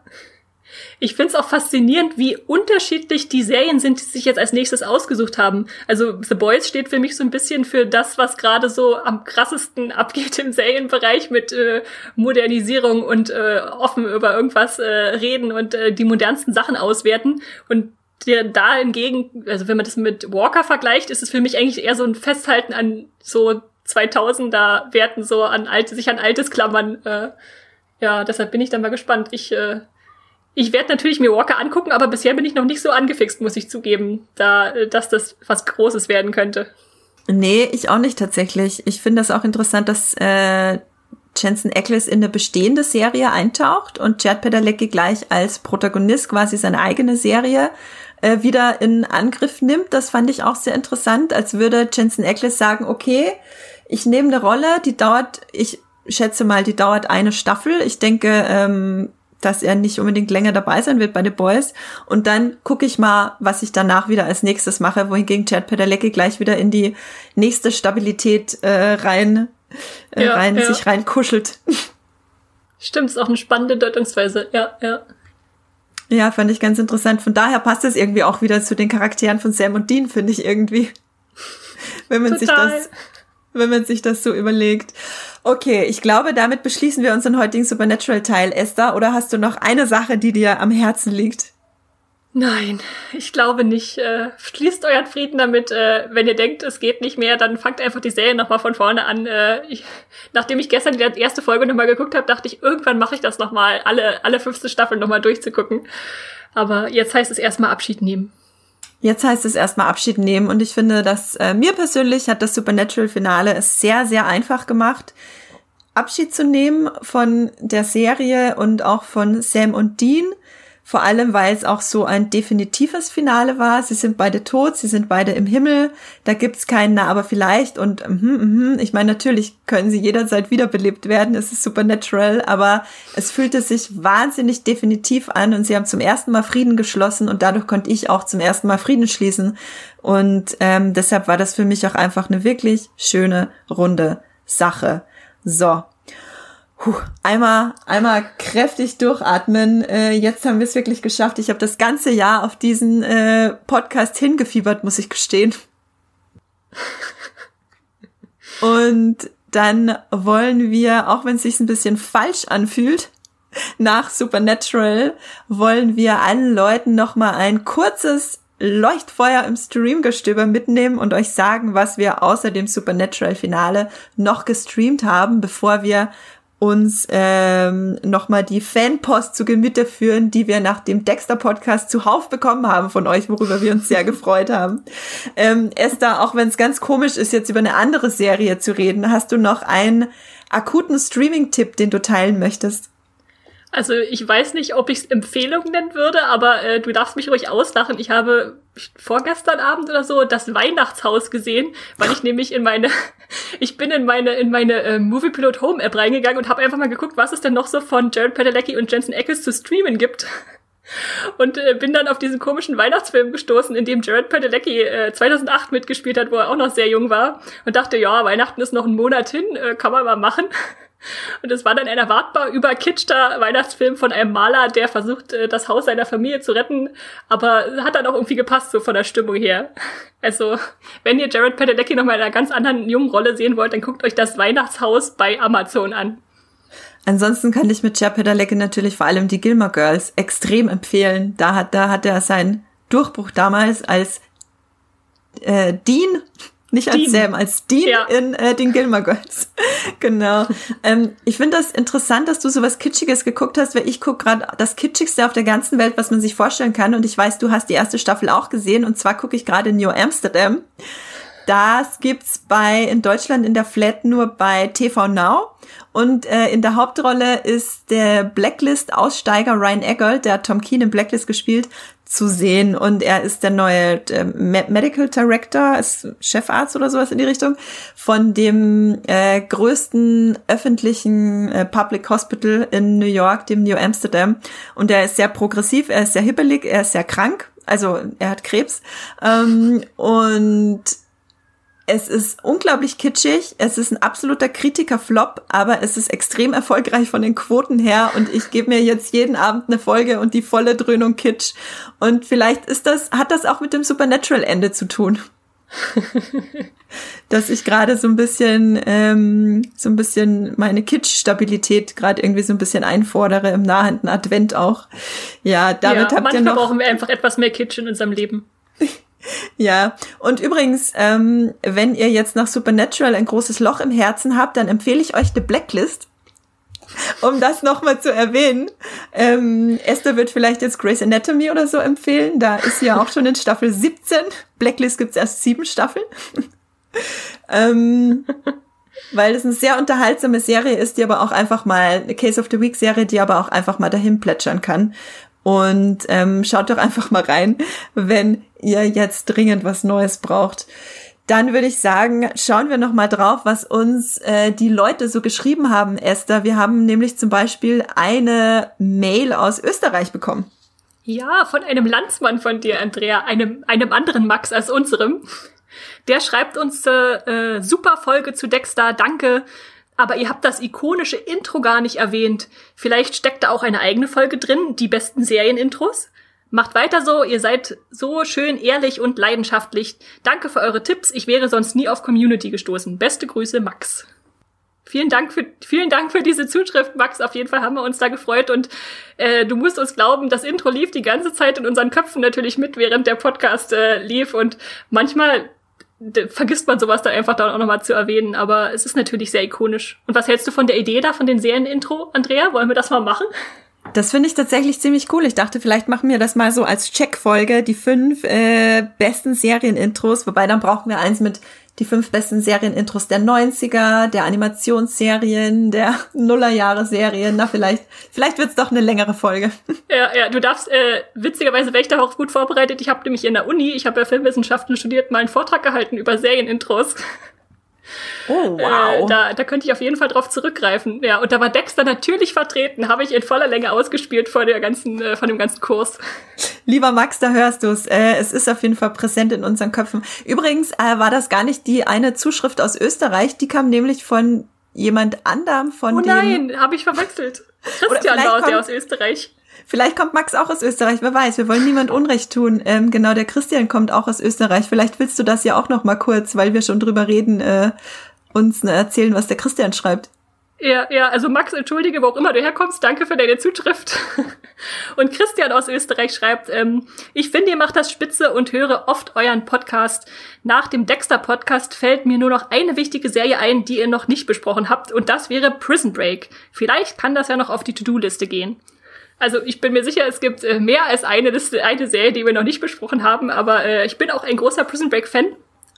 Ich find's auch faszinierend, wie unterschiedlich die Serien sind, die sich jetzt als nächstes ausgesucht haben. Also The Boys steht für mich so ein bisschen für das, was gerade so am krassesten abgeht im Serienbereich mit äh, Modernisierung und äh, offen über irgendwas äh, reden und äh, die modernsten Sachen auswerten. Und der, da hingegen, also wenn man das mit Walker vergleicht, ist es für mich eigentlich eher so ein Festhalten an so 2000er Werten, so an alte, sich an altes Klammern. Äh, ja, deshalb bin ich dann mal gespannt. Ich äh, ich werde natürlich mir Walker angucken, aber bisher bin ich noch nicht so angefixt, muss ich zugeben, da, äh, dass das was Großes werden könnte. Nee, ich auch nicht tatsächlich. Ich finde das auch interessant, dass äh, Jensen Ackles in eine bestehende Serie eintaucht und Chad Padalecki gleich als Protagonist quasi seine eigene Serie äh, wieder in Angriff nimmt. Das fand ich auch sehr interessant, als würde Jensen Ackles sagen, okay, ich nehme eine Rolle, die dauert, ich schätze mal, die dauert eine Staffel. Ich denke, ähm, dass er nicht unbedingt länger dabei sein wird bei The Boys. Und dann gucke ich mal, was ich danach wieder als nächstes mache, wohingegen Chad Padalecki gleich wieder in die nächste Stabilität äh, rein, äh, ja, rein ja. sich rein kuschelt. Stimmt, ist auch eine spannende Deutungsweise, ja, ja. Ja, fand ich ganz interessant. Von daher passt es irgendwie auch wieder zu den Charakteren von Sam und Dean, finde ich irgendwie. Wenn man Total. sich das, wenn man sich das so überlegt. Okay, ich glaube, damit beschließen wir unseren heutigen Supernatural-Teil, Esther. Oder hast du noch eine Sache, die dir am Herzen liegt? Nein, ich glaube nicht. Äh, schließt euren Frieden damit. Äh, wenn ihr denkt, es geht nicht mehr, dann fangt einfach die Serie nochmal von vorne an. Äh, ich, nachdem ich gestern die erste Folge nochmal geguckt habe, dachte ich, irgendwann mache ich das nochmal, alle, alle fünfte Staffeln nochmal durchzugucken. Aber jetzt heißt es erstmal Abschied nehmen. Jetzt heißt es erstmal Abschied nehmen und ich finde, dass äh, mir persönlich hat das Supernatural-Finale es sehr, sehr einfach gemacht, Abschied zu nehmen von der Serie und auch von Sam und Dean vor allem, weil es auch so ein definitives Finale war. Sie sind beide tot, sie sind beide im Himmel. Da gibt's keinen Na, aber vielleicht. Und mm, mm, ich meine, natürlich können sie jederzeit wiederbelebt werden. Es ist supernatural, aber es fühlte sich wahnsinnig definitiv an und sie haben zum ersten Mal Frieden geschlossen und dadurch konnte ich auch zum ersten Mal Frieden schließen. Und ähm, deshalb war das für mich auch einfach eine wirklich schöne, runde Sache. So, Puh, einmal, einmal kräftig durchatmen. Äh, jetzt haben wir es wirklich geschafft. Ich habe das ganze Jahr auf diesen äh, Podcast hingefiebert, muss ich gestehen. Und dann wollen wir, auch wenn es sich ein bisschen falsch anfühlt, nach Supernatural wollen wir allen Leuten noch mal ein kurzes Leuchtfeuer im Streamgestöber mitnehmen und euch sagen, was wir außer dem Supernatural Finale noch gestreamt haben, bevor wir uns ähm, nochmal die Fanpost zu Gemüte führen, die wir nach dem Dexter-Podcast zuhauf bekommen haben von euch, worüber wir uns sehr gefreut haben. Ähm, Esther, auch wenn es ganz komisch ist, jetzt über eine andere Serie zu reden, hast du noch einen akuten Streaming-Tipp, den du teilen möchtest? Also ich weiß nicht, ob ich es Empfehlung nennen würde, aber äh, du darfst mich ruhig auslachen. Ich habe vorgestern Abend oder so das Weihnachtshaus gesehen, weil ich nämlich in meine, ich bin in meine in meine äh, Movie Pilot Home App reingegangen und habe einfach mal geguckt, was es denn noch so von Jared Padalecki und Jensen Ackles zu streamen gibt. Und äh, bin dann auf diesen komischen Weihnachtsfilm gestoßen, in dem Jared Padalecki äh, 2008 mitgespielt hat, wo er auch noch sehr jung war. Und dachte, ja, Weihnachten ist noch ein Monat hin, äh, kann man mal machen. Und es war dann ein erwartbar überkitschter Weihnachtsfilm von einem Maler, der versucht, äh, das Haus seiner Familie zu retten, aber hat dann auch irgendwie gepasst, so von der Stimmung her. Also, wenn ihr Jared Padalecki noch mal in einer ganz anderen jungen Rolle sehen wollt, dann guckt euch das Weihnachtshaus bei Amazon an. Ansonsten kann ich mit Jared Padalecki natürlich vor allem die Gilmore Girls extrem empfehlen. Da hat, da hat er seinen Durchbruch damals als äh, Dean nicht als Dean. Sam, als Dean ja. in äh, den Gilmore Girls. genau. Ähm, ich finde das interessant, dass du so was Kitschiges geguckt hast, weil ich gucke gerade das Kitschigste auf der ganzen Welt, was man sich vorstellen kann. Und ich weiß, du hast die erste Staffel auch gesehen. Und zwar gucke ich gerade New Amsterdam. Das gibt's bei in Deutschland in der Flat nur bei TV Now. Und äh, in der Hauptrolle ist der Blacklist-Aussteiger Ryan Eggold, der hat Tom Keen in Blacklist gespielt, zu sehen. Und er ist der neue äh, Medical Director, ist Chefarzt oder sowas in die Richtung, von dem äh, größten öffentlichen äh, Public Hospital in New York, dem New Amsterdam. Und er ist sehr progressiv, er ist sehr hibbelig, er ist sehr krank. Also er hat Krebs. Ähm, und es ist unglaublich kitschig, es ist ein absoluter Kritikerflop, aber es ist extrem erfolgreich von den Quoten her und ich gebe mir jetzt jeden Abend eine Folge und die volle Dröhnung Kitsch. Und vielleicht ist das, hat das auch mit dem Supernatural-Ende zu tun. dass ich gerade so ein bisschen, ähm, so ein bisschen meine Kitsch-Stabilität gerade irgendwie so ein bisschen einfordere im nahenden Advent auch. Ja, damit ja, habt ihr noch. brauchen wir einfach etwas mehr Kitsch in unserem Leben. Ja, und übrigens, ähm, wenn ihr jetzt nach Supernatural ein großes Loch im Herzen habt, dann empfehle ich euch The Blacklist. Um das nochmal zu erwähnen. Ähm, Esther wird vielleicht jetzt Grey's Anatomy oder so empfehlen. Da ist sie ja auch schon in Staffel 17. Blacklist gibt's erst sieben Staffeln. ähm, weil es eine sehr unterhaltsame Serie ist, die aber auch einfach mal, eine Case of the Week Serie, die aber auch einfach mal dahin plätschern kann. Und ähm, schaut doch einfach mal rein, wenn ihr jetzt dringend was Neues braucht. Dann würde ich sagen, schauen wir noch mal drauf, was uns äh, die Leute so geschrieben haben, Esther. Wir haben nämlich zum Beispiel eine Mail aus Österreich bekommen. Ja, von einem Landsmann von dir, Andrea, einem, einem anderen Max als unserem. Der schreibt uns äh, äh, super Folge zu Dexter, danke. Aber ihr habt das ikonische Intro gar nicht erwähnt. Vielleicht steckt da auch eine eigene Folge drin, die besten Serienintros? Macht weiter so, ihr seid so schön ehrlich und leidenschaftlich. Danke für eure Tipps, ich wäre sonst nie auf Community gestoßen. Beste Grüße, Max. Vielen Dank für vielen Dank für diese Zuschrift, Max. Auf jeden Fall haben wir uns da gefreut und äh, du musst uns glauben, das Intro lief die ganze Zeit in unseren Köpfen natürlich mit, während der Podcast äh, lief und manchmal vergisst man sowas da einfach da auch nochmal zu erwähnen, aber es ist natürlich sehr ikonisch. Und was hältst du von der Idee da, von den Serienintro, Andrea? Wollen wir das mal machen? Das finde ich tatsächlich ziemlich cool. Ich dachte, vielleicht machen wir das mal so als Checkfolge, die fünf äh, besten Serienintros, wobei dann brauchen wir eins mit die fünf besten Serienintros der 90er, der Animationsserien, der Nullerjahre-Serien. Na, vielleicht, vielleicht wird's doch eine längere Folge. Ja, ja, du darfst, äh, witzigerweise wäre ich da auch gut vorbereitet. Ich habe nämlich in der Uni, ich habe ja Filmwissenschaften studiert, mal einen Vortrag gehalten über Serienintros. Oh, wow. Äh, da, da könnte ich auf jeden Fall drauf zurückgreifen. Ja, und da war Dexter natürlich vertreten, habe ich in voller Länge ausgespielt vor der ganzen, äh, von dem ganzen Kurs. Lieber Max, da hörst du's. Äh, es ist auf jeden Fall präsent in unseren Köpfen. Übrigens äh, war das gar nicht die eine Zuschrift aus Österreich, die kam nämlich von jemand anderem von Oh nein, habe ich verwechselt. Christian war der kommt- aus Österreich. Vielleicht kommt Max auch aus Österreich, wer weiß. Wir wollen niemand Unrecht tun. Ähm, genau, der Christian kommt auch aus Österreich. Vielleicht willst du das ja auch noch mal kurz, weil wir schon drüber reden, äh, uns ne, erzählen, was der Christian schreibt. Ja, ja, also Max, entschuldige, wo auch immer du herkommst, danke für deine Zuschrift. Und Christian aus Österreich schreibt, ähm, ich finde, ihr macht das spitze und höre oft euren Podcast. Nach dem Dexter-Podcast fällt mir nur noch eine wichtige Serie ein, die ihr noch nicht besprochen habt, und das wäre Prison Break. Vielleicht kann das ja noch auf die To-Do-Liste gehen. Also ich bin mir sicher, es gibt äh, mehr als eine Liste, eine Serie, die wir noch nicht besprochen haben, aber äh, ich bin auch ein großer Prison Break-Fan.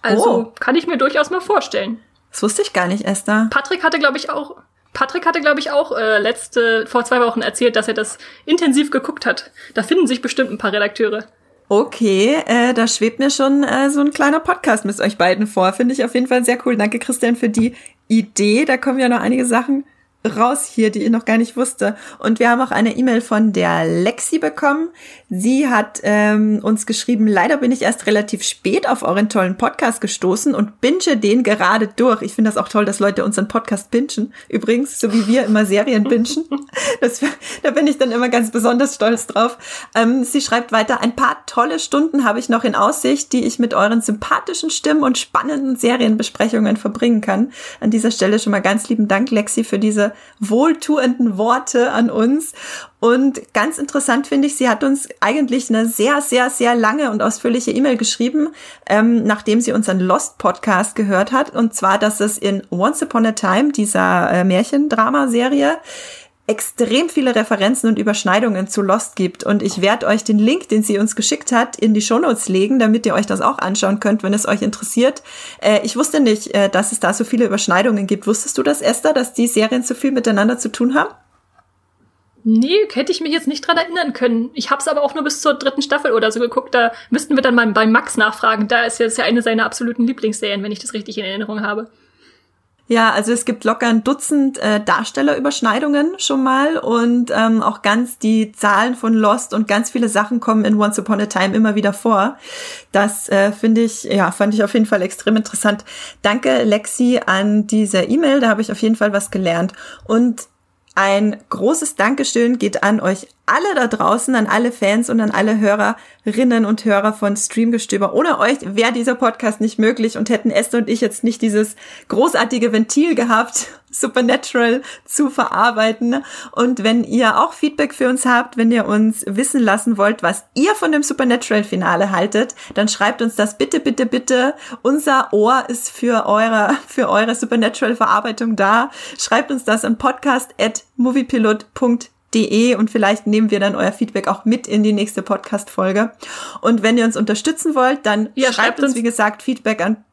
Also Oh. kann ich mir durchaus mal vorstellen. Das wusste ich gar nicht, Esther. Patrick hatte, glaube ich, auch. Patrick hatte, glaube ich, auch äh, letzte, vor zwei Wochen erzählt, dass er das intensiv geguckt hat. Da finden sich bestimmt ein paar Redakteure. Okay, äh, da schwebt mir schon äh, so ein kleiner Podcast mit euch beiden vor. Finde ich auf jeden Fall sehr cool. Danke, Christian, für die Idee. Da kommen ja noch einige Sachen raus hier, die ich noch gar nicht wusste. Und wir haben auch eine E-Mail von der Lexi bekommen. Sie hat ähm, uns geschrieben, leider bin ich erst relativ spät auf euren tollen Podcast gestoßen und binge den gerade durch. Ich finde das auch toll, dass Leute unseren Podcast bingen. Übrigens, so wie wir immer Serien bingen. Das, da bin ich dann immer ganz besonders stolz drauf. Ähm, sie schreibt weiter, ein paar tolle Stunden habe ich noch in Aussicht, die ich mit euren sympathischen Stimmen und spannenden Serienbesprechungen verbringen kann. An dieser Stelle schon mal ganz lieben Dank, Lexi, für diese wohltuenden Worte an uns. Und ganz interessant finde ich, sie hat uns eigentlich eine sehr, sehr, sehr lange und ausführliche E-Mail geschrieben, ähm, nachdem sie unseren Lost-Podcast gehört hat. Und zwar, dass es in Once Upon a Time, dieser äh, Märchendramaserie, extrem viele Referenzen und Überschneidungen zu Lost gibt. Und ich werde euch den Link, den sie uns geschickt hat, in die Shownotes legen, damit ihr euch das auch anschauen könnt, wenn es euch interessiert. Äh, ich wusste nicht, äh, dass es da so viele Überschneidungen gibt. Wusstest du das, Esther, dass die Serien so viel miteinander zu tun haben? Nee, hätte ich mich jetzt nicht dran erinnern können. Ich hab's aber auch nur bis zur dritten Staffel oder so geguckt. Da müssten wir dann mal bei Max nachfragen. Da ist jetzt ja eine seiner absoluten Lieblingsserien, wenn ich das richtig in Erinnerung habe. Ja, also es gibt locker ein Dutzend äh, Darstellerüberschneidungen schon mal und ähm, auch ganz die Zahlen von Lost und ganz viele Sachen kommen in Once Upon a Time immer wieder vor. Das äh, finde ich, ja, fand ich auf jeden Fall extrem interessant. Danke, Lexi, an diese E-Mail. Da habe ich auf jeden Fall was gelernt. Und ein großes Dankeschön geht an euch alle da draußen, an alle Fans und an alle Hörerinnen und Hörer von Streamgestöber. Ohne euch wäre dieser Podcast nicht möglich und hätten Esther und ich jetzt nicht dieses großartige Ventil gehabt, Supernatural zu verarbeiten. Und wenn ihr auch Feedback für uns habt, wenn ihr uns wissen lassen wollt, was ihr von dem Supernatural-Finale haltet, dann schreibt uns das bitte, bitte, bitte. Unser Ohr ist für eure, für eure Supernatural-Verarbeitung da. Schreibt uns das an podcast.moviepilot.de und vielleicht nehmen wir dann euer Feedback auch mit in die nächste Podcast-Folge. Und wenn ihr uns unterstützen wollt, dann Ja, schreibt, schreibt uns, uns- wie gesagt, Feedback an,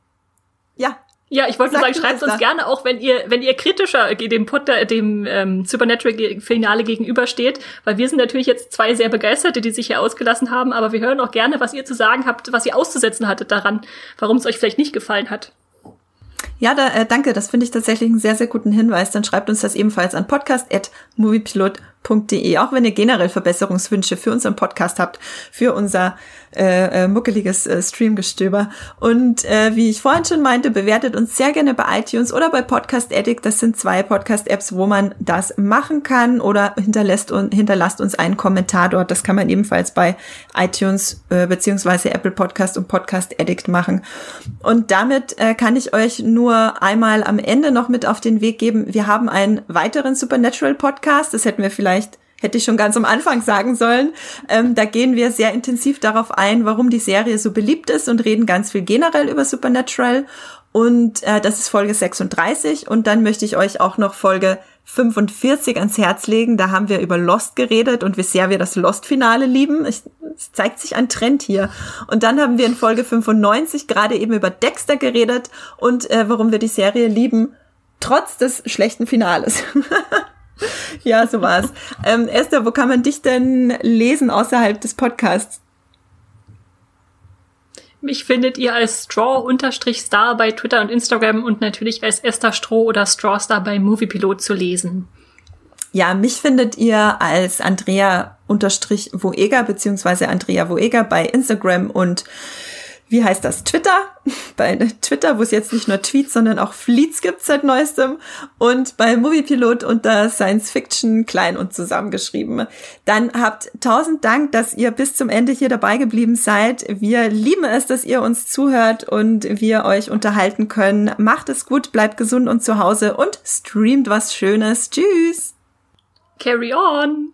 ja, ich wollte nur Sag sagen, schreibt es uns da. gerne auch, wenn ihr, wenn ihr kritischer dem Potter, dem ähm, Supernatural-Finale gegenübersteht, weil wir sind natürlich jetzt zwei sehr Begeisterte, die sich hier ausgelassen haben, aber wir hören auch gerne, was ihr zu sagen habt, was ihr auszusetzen hattet daran, warum es euch vielleicht nicht gefallen hat. Ja, da, äh, danke. Das finde ich tatsächlich einen sehr, sehr guten Hinweis. Dann schreibt uns das ebenfalls an podcast.moviepilot.de. auch wenn ihr generell Verbesserungswünsche für unseren Podcast habt, für unser äh, äh, muckeliges äh, Streamgestöber. Und äh, wie ich vorhin schon meinte, bewertet uns sehr gerne bei iTunes oder bei Podcast Addict. Das sind zwei Podcast-Apps, wo man das machen kann oder hinterlässt und hinterlasst uns einen Kommentar dort. Das kann man ebenfalls bei iTunes äh, beziehungsweise Apple Podcast und Podcast Addict machen. Und damit äh, kann ich euch nur einmal am Ende noch mit auf den Weg geben. Wir haben einen weiteren Supernatural Podcast. Das hätten wir vielleicht hätte ich schon ganz am Anfang sagen sollen. Ähm, da gehen wir sehr intensiv darauf ein, warum die Serie so beliebt ist und reden ganz viel generell über Supernatural. Und äh, das ist Folge 36. Und dann möchte ich euch auch noch Folge 45 ans Herz legen. Da haben wir über Lost geredet und wie sehr wir das Lost-Finale lieben. Es zeigt sich ein Trend hier. Und dann haben wir in Folge 95 gerade eben über Dexter geredet und äh, warum wir die Serie lieben, trotz des schlechten Finales. ja, so war's. Ähm, Esther, wo kann man dich denn lesen außerhalb des Podcasts? Mich findet ihr als Straw-Star bei Twitter und Instagram und natürlich als Esther Stroh oder Strawstar bei Moviepilot zu lesen. Ja, mich findet ihr als Andrea unterstrich Voeger beziehungsweise Andrea Voeger bei Instagram und wie heißt das, Twitter, bei Twitter, wo es jetzt nicht nur Tweets, sondern auch Fleets gibt seit neuestem und bei Moviepilot unter Science Fiction klein und zusammengeschrieben. Dann habt tausend Dank, dass ihr bis zum Ende hier dabei geblieben seid. Wir lieben es, dass ihr uns zuhört und wir euch unterhalten können. Macht es gut, bleibt gesund und zu Hause und streamt was Schönes. Tschüss! Carry on!